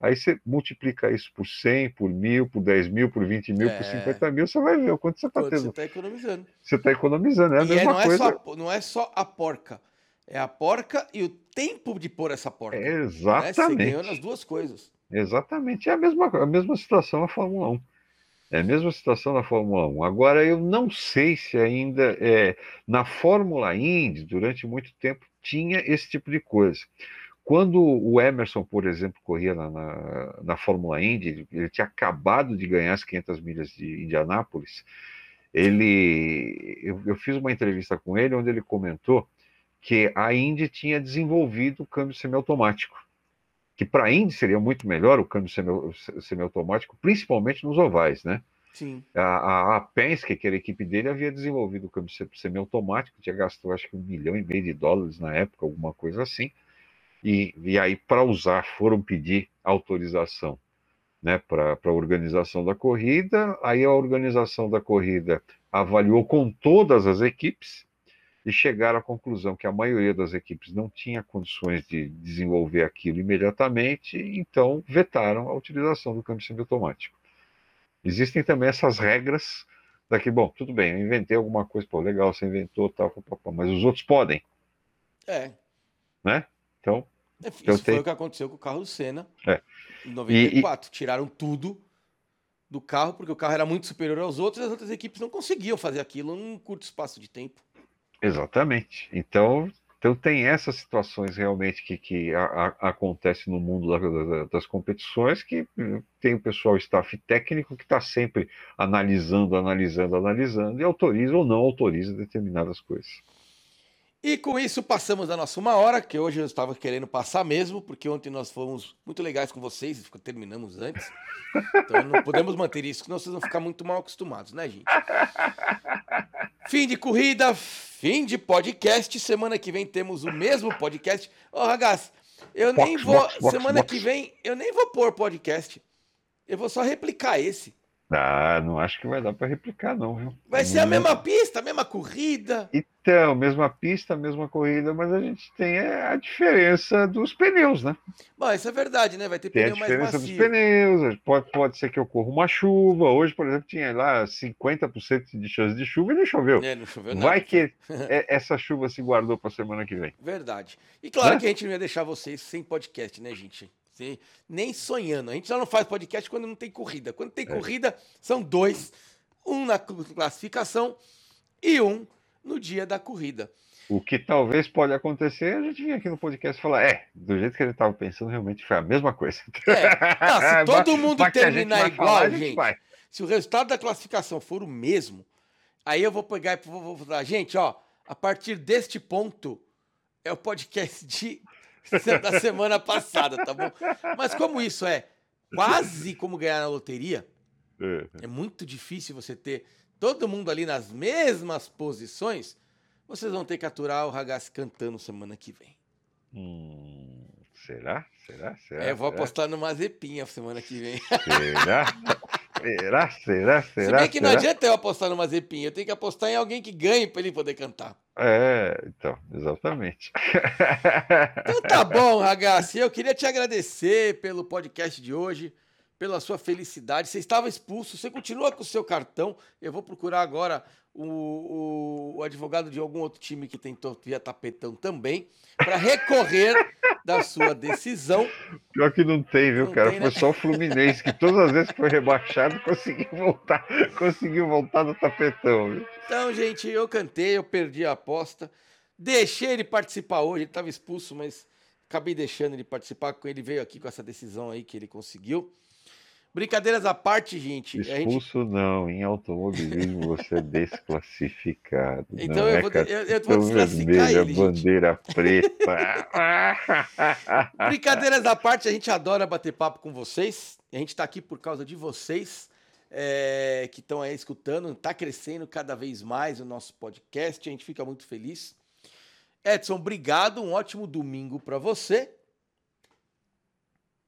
Aí você multiplica isso por 100, por mil, por 10 mil, por 20 mil, por É. 50 mil, você vai ver o quanto você está Quanto você tendo. está economizando. Você está economizando, é a e é, mesma não, é coisa. só, não é só a porca. é a porca e o tempo de pôr essa porca. É, Né? exatamente. Você ganhou nas duas coisas. Exatamente. É a mesma, a mesma situação na Fórmula 1. É a mesma situação na Fórmula 1. Agora, eu não sei se ainda é, na Fórmula Indy, durante muito tempo, tinha esse tipo de coisa. Quando o Emerson, por exemplo, corria na, na, na Fórmula Indy, ele, tinha acabado de ganhar as 500 milhas de Indianápolis. Ele, eu, eu fiz uma entrevista com ele onde ele comentou que a Indy tinha desenvolvido o câmbio semiautomático que para Indy seria muito melhor o câmbio semi- semiautomático, principalmente nos ovais, né? Sim. A, a, a Penske, que era a equipe dele, havia desenvolvido o câmbio se- semiautomático, tinha gastou acho que um milhão e meio de dólares na época, alguma coisa assim. E, e aí, para usar, foram pedir autorização né, para a organização da corrida. Aí a organização da corrida avaliou com todas as equipes e chegaram à conclusão que a maioria das equipes não tinha condições de desenvolver aquilo imediatamente, então vetaram a utilização do câmbio semiautomático. Existem também essas regras daqui, bom, tudo bem, eu inventei alguma coisa, pô, legal, você inventou, tal, pá, pá, pá, mas os outros podem, É. né? Então, Isso Eu foi o que aconteceu com o carro do Senna É. em 94. Tiraram tudo do carro, porque o carro era muito superior aos outros e as outras equipes não conseguiam fazer aquilo num curto espaço de tempo. Exatamente. Então, então tem essas situações realmente que, que a, a, acontecem no mundo da, da, das competições que hum, tem o pessoal staff técnico que está sempre analisando, analisando, analisando e autoriza ou não autoriza determinadas coisas. E com isso passamos a nossa uma hora, que hoje eu estava querendo passar mesmo, porque ontem nós fomos muito legais com vocês e terminamos antes. Então não podemos manter isso, senão vocês vão ficar muito mal acostumados, né, gente? Fim de corrida, fim de podcast. Semana que vem temos o mesmo podcast. Ô, Ragaz, eu nem Box, vou. box, semana box. que vem eu nem vou pôr podcast. Eu vou só replicar esse. Ah, não acho que vai dar para replicar, não, viu? Vai ser a mesma pista, a mesma corrida. Então, mesma pista, mesma corrida, mas a gente tem a diferença dos pneus, né? Bom, isso é verdade, né? Vai ter Tem pneu mais diferença dos macio. pneus, pode, pode ser que ocorra uma chuva. Hoje, por exemplo, tinha lá 50% de chance de chuva e não choveu. É, não choveu nada. Vai que é- essa chuva se guardou para a semana que vem. Verdade. E claro Né? que a gente não ia deixar vocês sem podcast, né, gente? Sem- nem sonhando. A gente só não faz podcast quando não tem corrida. Quando tem É. corrida, são dois. Um na cl- classificação e um no dia da corrida. O que talvez pode acontecer, a gente vir aqui no podcast e falar, é, do jeito que ele estava pensando, realmente foi a mesma coisa. É. Ah, se todo mundo gente terminar vai igual, falar, gente, vai. se o resultado da classificação for o mesmo, aí eu vou pegar e vou, vou falar, gente, ó, a partir deste ponto é o podcast de, da semana passada, tá bom? Mas como isso é quase como ganhar na loteria, É. é muito difícil você ter todo mundo ali nas mesmas posições, vocês vão ter que aturar o Ragazzi cantando semana que vem. Hum, será? Será? Será? É, eu vou será? apostar no Mazepinha semana que vem. Será? será? Será? Se Será? bem que não será? adianta eu apostar no Mazepinha, eu tenho que apostar em alguém que ganhe para ele poder cantar. É, então, exatamente. Então tá bom, Ragazzi, eu queria te agradecer pelo podcast de hoje, pela sua felicidade. Você estava expulso, você continua com o seu cartão. Eu vou procurar agora o, o- advogado de algum outro time que tentou via tapetão também, para recorrer da sua decisão. Pior que não tem, viu, Não cara? tem, Foi né? só o Fluminense que todas as vezes que foi rebaixado conseguiu voltar, conseguiu voltar no tapetão, viu? Então, gente, eu cantei, eu perdi a aposta. Deixei ele participar hoje, ele estava expulso, mas acabei deixando ele participar. Ele veio aqui com essa decisão aí que ele conseguiu. Brincadeiras à parte, gente. a gente- Expulso não, em automobilismo você é desclassificado. Então não eu é vou, eu, eu vou cartão desclassificar vermelho, é ele, gente. bandeira preta. Brincadeiras à parte, a gente adora bater papo com vocês. A gente está aqui por causa de vocês é, que estão aí escutando. Está crescendo cada vez mais o nosso podcast. A gente fica muito feliz. Edson, obrigado. Um ótimo domingo para você.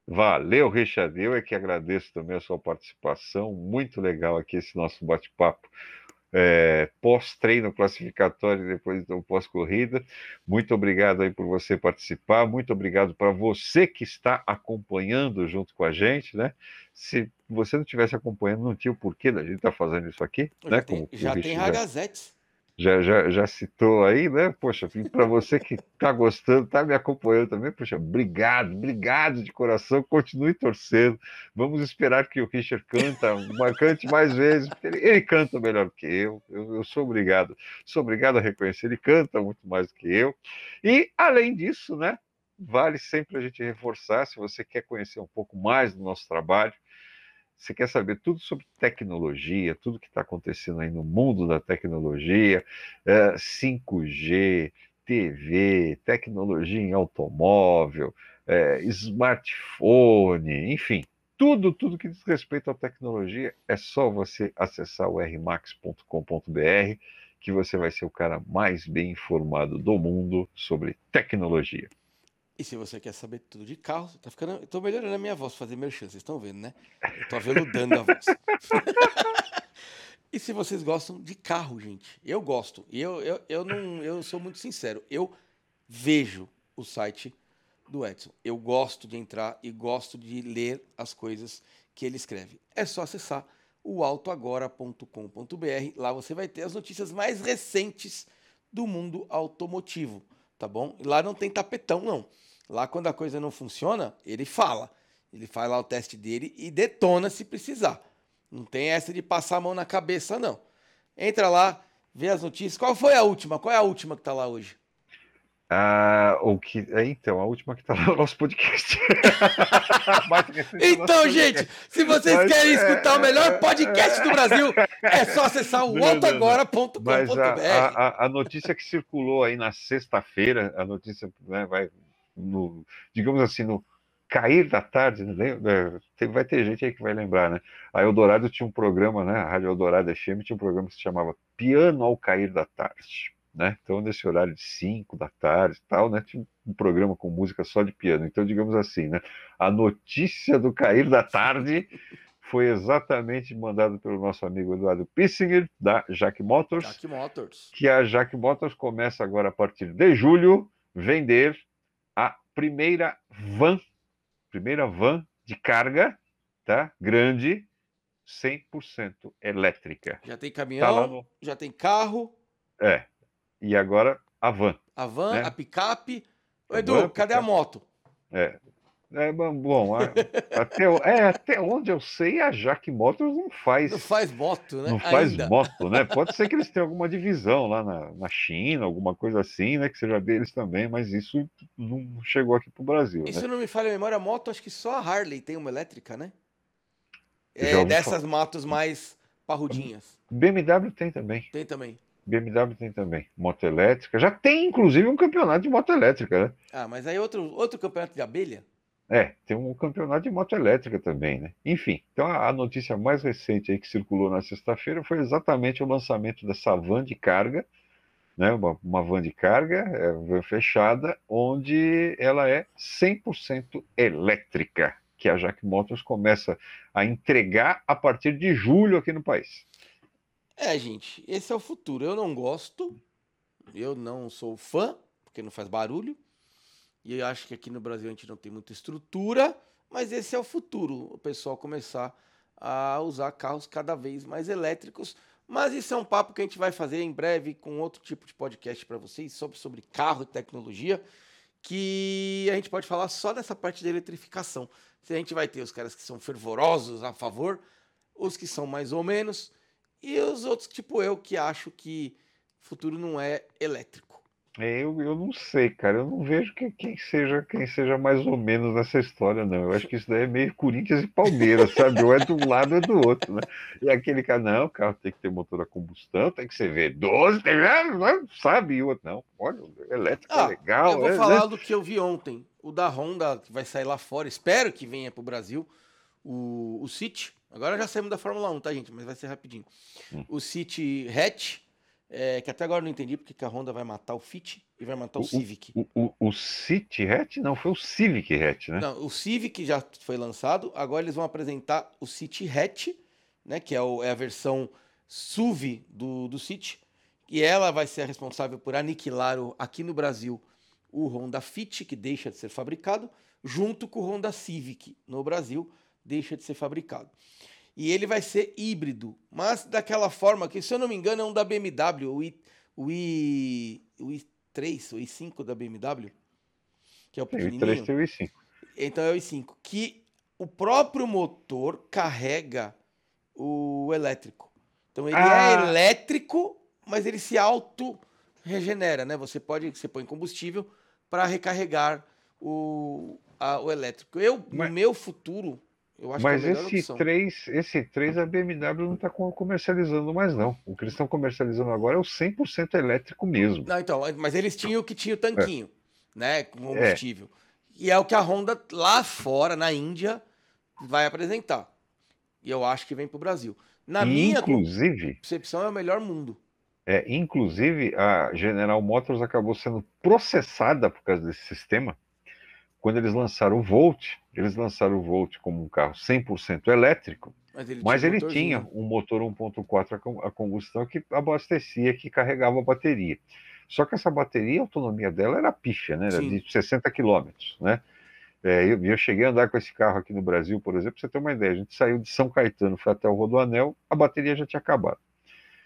Valeu, Richard. Eu é que agradeço também a sua participação. Muito legal aqui esse nosso bate-papo. é, pós-treino classificatório e depois do pós-corrida. Muito obrigado aí por você participar. Muito obrigado para você que está acompanhando junto com a gente, né? Se você não estivesse acompanhando, não tinha o porquê da gente estar fazendo isso aqui, né? já tem, já tem Ragazetes. Já, já, já citou aí, né? Poxa, para você que está gostando, está me acompanhando também, poxa, obrigado, obrigado de coração, continue torcendo. Vamos esperar que o Richard canta, cante mais vezes, porque ele, ele canta melhor que eu. eu. Eu sou obrigado, sou obrigado a reconhecer, ele canta muito mais do que eu. E, além disso, né? Vale sempre a gente reforçar, se você quer conhecer um pouco mais do nosso trabalho, você quer saber tudo sobre tecnologia, tudo que está acontecendo aí no mundo da tecnologia, 5G, é, TV, tecnologia em automóvel, é, smartphone, enfim, tudo, tudo que diz respeito à tecnologia, é só você acessar o rmax.com.br que você vai ser o cara mais bem informado do mundo sobre tecnologia. E se você quer saber tudo de carro, tá ficando. Eu tô melhorando a minha voz, fazer merchan, vocês estão vendo, né? Eu tô aveludando a voz. e se vocês gostam de carro, gente, eu gosto. E eu, eu, eu não. Eu sou muito sincero. Eu vejo o site do Edson. Eu gosto de entrar e gosto de ler as coisas que ele escreve. É só acessar o autoagora.com.br. Lá você vai ter as notícias mais recentes do mundo automotivo, tá bom? E lá não tem tapetão, não. Lá, quando a coisa não funciona, ele fala. Ele faz lá o teste dele e detona se precisar. Não tem essa de passar a mão na cabeça, não. Entra lá, vê as notícias. Qual foi a última? Qual é a última que tá lá hoje? Ah, o que. É, então, a última que tá lá no nosso podcast. então, gente, se vocês Mas, querem escutar é, o melhor é, podcast do Brasil, é só acessar o autoagora.com.br. Mas a, a, a, notícia que circulou aí na sexta-feira, a notícia né, vai no, digamos assim, no cair da tarde, né? vai ter gente aí que vai lembrar, né? A Eldorado tinha um programa, né? A Rádio Eldorado FM tinha um programa que se chamava Piano ao Cair da Tarde, né? Então, nesse horário de 5 da tarde tal, né? Tinha um programa com música só de piano. Então, digamos assim, né? A notícia do cair da tarde foi exatamente mandado pelo nosso amigo Eduardo Pissinger, da Jack Motors. Jack Motors. Que a Jack Motors começa agora, a partir de julho, vender a primeira van, primeira van de carga, tá? Grande, 100% elétrica. Já tem caminhão, tá no... já tem carro. É. E agora a van. A van, né? a picape. Edu, van, cadê a moto? É, é, bom, até, é, até onde eu sei, a Jack Motors não faz. Não faz moto, né? Não faz Ainda. moto, né? Pode ser que eles tenham alguma divisão lá na, na China, alguma coisa assim, né? Que seja deles também, mas isso não chegou aqui pro Brasil. Isso né? não me falha a memória, moto, acho que só a Harley tem uma elétrica, né? É, dessas falar. motos mais parrudinhas. BMW tem também. Tem também. BMW tem também. Moto elétrica. Já tem, inclusive, um campeonato de moto elétrica, né? Ah, mas aí outro, outro campeonato de abelha? É, tem um campeonato de moto elétrica também, né? Enfim, então a, notícia mais recente aí que circulou na sexta-feira foi exatamente o lançamento dessa van de carga, né? Uma, uma van de carga, é, fechada, onde ela é 100% elétrica, que a Jack Motors começa a entregar a partir de julho aqui no país. É, gente, esse é o futuro. Eu não gosto, eu não sou fã, porque não faz barulho. E eu acho que aqui no Brasil a gente não tem muita estrutura, mas esse é o futuro, o pessoal começar a usar carros cada vez mais elétricos. Mas isso é um papo que a gente vai fazer em breve com outro tipo de podcast para vocês sobre, sobre carro e tecnologia, que a gente pode falar só dessa parte da eletrificação. A gente vai ter os caras que são fervorosos a favor, os que são mais ou menos, e os outros, tipo eu, que acho que o futuro não é elétrico. É, eu, eu não sei, cara. Eu não vejo que, quem seja quem seja mais ou menos nessa história, não. Eu acho que isso daí é meio Corinthians e Palmeiras, sabe? Ou é de um lado ou é do outro, né? E aquele cara, não, o carro tem que ter motor a combustão, tem que ser V12, tem, sabe? E o outro, não, olha, elétrico é ah, é legal. Eu vou é, falar né? do que eu vi ontem. O da Honda, que vai sair lá fora, espero que venha pro Brasil. O, o City, agora já saímos da Fórmula 1, tá, gente? Mas vai ser rapidinho. Hum. O City Hatch é, que até agora não entendi porque a Honda vai matar o Fit e vai matar o, o Civic. O, o, o City Hatch? Não, foi o Civic Hatch, né? Não, o Civic já foi lançado, agora eles vão apresentar o City Hatch, né, que é, o, é a versão SUV do, do City, e ela vai ser a responsável por aniquilar o, aqui no Brasil o Honda Fit, que deixa de ser fabricado, junto com o Honda Civic no Brasil, deixa de ser fabricado e ele vai ser híbrido, mas daquela forma que, se eu não me engano, é um da BMW, o, I, o, i, o i3, o i5 da BMW, que é o Tem o pequenininho. i3 tem o i5. Então é o i5, que o próprio motor carrega o elétrico. Então ele Ah. é elétrico, mas ele se auto regenera, né? Você pode, você põe combustível para recarregar o, a- o elétrico. Eu, Mas- no meu futuro, eu acho Mas que é esse opção. 3, esse 3 a BMW não está comercializando mais, não. O que eles estão comercializando agora é o 100% elétrico mesmo. Não, então, mas eles tinham o que tinha o tanquinho, né, É. com combustível. E é o que a Honda lá fora, na Índia, vai apresentar. E eu acho que vem pro Brasil. Na E, minha inclusive, concepção, é o melhor mundo. é, inclusive, a General Motors acabou sendo processada por causa desse sistema. Quando eles lançaram o Volt, eles lançaram o Volt como um carro 100% elétrico, Mas ele mas tinha ele tinha um motor 1.4 a com- a combustão que abastecia, que carregava a bateria. Só que essa bateria, a autonomia dela era pífia, né? Era Sim. de 60 quilômetros, né? É, eu, eu cheguei a andar com esse carro aqui no Brasil, por exemplo, pra você ter uma ideia. A gente saiu de São Caetano, foi até o Rodoanel, a bateria já tinha acabado.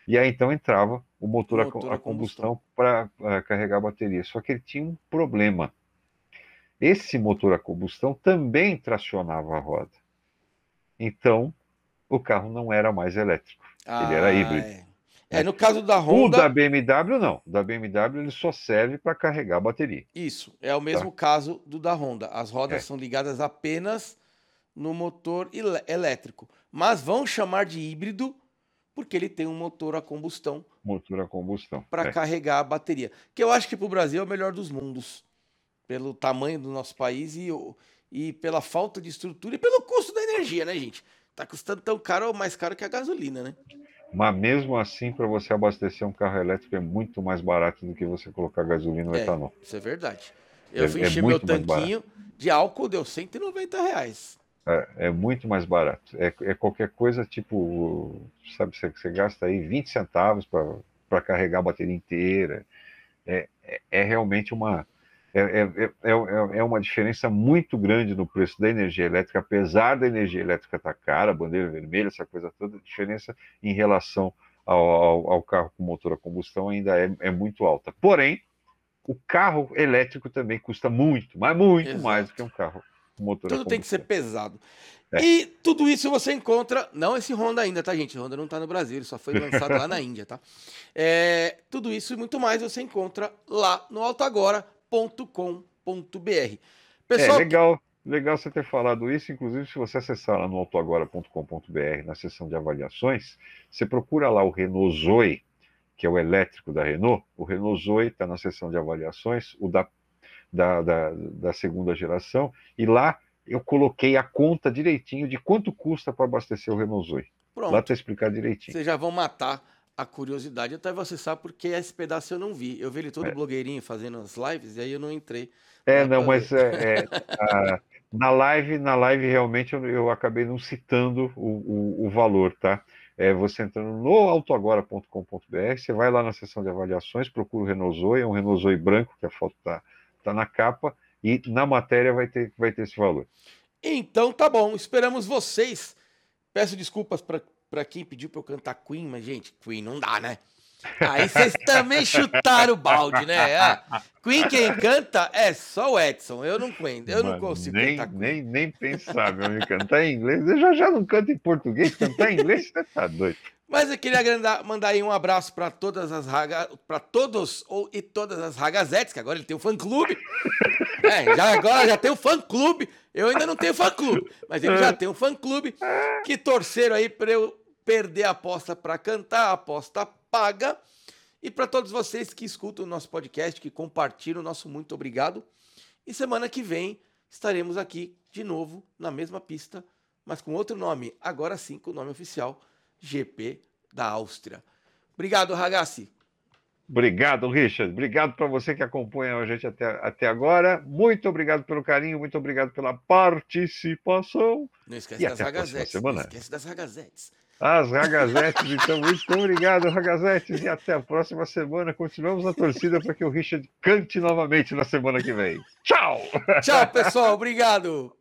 E aí então entrava o motor, a, Motor a a combustão para carregar a bateria. Só que ele tinha um problema. Esse motor a combustão também tracionava a roda. Então, o carro não era mais elétrico. Ele era híbrido. É. É, no caso da O Honda, da BMW não. O da BMW ele só serve para carregar a bateria. isso, é o mesmo caso do da Honda. As rodas É. são ligadas apenas no motor elétrico, mas vão chamar de híbrido porque ele tem um motor a combustão Motor a combustão. para É. carregar a bateria. Que eu acho que para o Brasil é o melhor dos mundos, pelo tamanho do nosso país e, e pela falta de estrutura e pelo custo da energia, né, gente? Tá custando tão caro ou mais caro que a gasolina, né? Mas mesmo assim, para você abastecer um carro elétrico é muito mais barato do que você colocar gasolina ou É. etanol. Isso é verdade. Eu É- fui é encher meu muito mais tanquinho de álcool, deu 190 reais. É, é muito mais barato. É, é qualquer coisa tipo, sabe, você, você gasta aí 20 centavos para carregar a bateria inteira. É, é, é realmente uma. É, é, é, é- é uma diferença muito grande no preço da energia elétrica, apesar da energia elétrica estar cara, bandeira vermelha, essa coisa toda, a diferença em relação ao, ao- ao carro com motor a combustão ainda é, é muito alta. Porém, o carro elétrico também custa muito, mas muito Exato. mais do que um carro com motor a Tudo tem que ser combustão. pesado. É. E tudo isso você encontra, não esse Honda ainda, tá, gente? O Honda não tá no Brasil, ele só foi lançado lá na Índia, tá? É, tudo isso e muito mais você encontra lá no autoagora.com.br. É Pessoal, legal, legal você ter falado isso. Inclusive, se você acessar lá no autoagora.com.br, na seção de avaliações, você procura lá o Renault Zoe, que é o elétrico da Renault. O Renault Zoe está na seção de avaliações, o da, da, da, da segunda geração, e lá eu coloquei a conta direitinho de quanto custa para abastecer o Renault Zoe. pronto. Lá está explicado direitinho. Vocês já vão matar a curiosidade. Até você sabe porque esse pedaço eu não vi. Eu vi ele todo É. blogueirinho fazendo as lives e aí eu não entrei. É, não, mas é, é, a- na live, na live realmente eu, eu acabei não citando o, o, o valor, tá? É, você entrando no autoagora.com.br, você vai lá na seção de avaliações, procura o Zoe, é um Zoe branco, que a foto tá, tá na capa, e na matéria vai ter, vai ter esse valor. Então tá bom, esperamos vocês. Peço desculpas pra pra quem pediu pra eu cantar Queen, mas gente, Queen não dá, né? Aí vocês também chutaram o balde, né? Ah, Queen quem canta é só o Edson. Eu não canto, eu não Mano, consigo nem, cantar Queen. nem, nem pensar, meu amigo, cantar em inglês. Eu já, já não canto em português, cantar em inglês, você tá doido. Mas eu queria mandar aí um abraço para todas as raga, para todos ou e todas as ragazetes, que agora ele tem um fã clube. É, já agora já tem um fã clube. Eu ainda não tenho fã clube, mas ele já tem um fã clube que torceram aí para eu perder a aposta para cantar, a aposta paga. E para todos vocês que escutam o nosso podcast, que compartilham, nosso muito obrigado. E semana que vem estaremos aqui de novo na mesma pista, mas com outro nome, agora sim com o nome oficial, GP da Áustria. Obrigado, Ragazzi. Obrigado, Richard. Obrigado para você que acompanha a gente até, até agora. Muito obrigado pelo carinho, muito obrigado pela participação. Não esquece E das ragazetes. Não esquece das ragazetes. As ragazetes, então, muito obrigado, ragazetes. E até a próxima semana. Continuamos na torcida para que o Richard cante novamente na semana que vem. Tchau! Tchau, pessoal. Obrigado.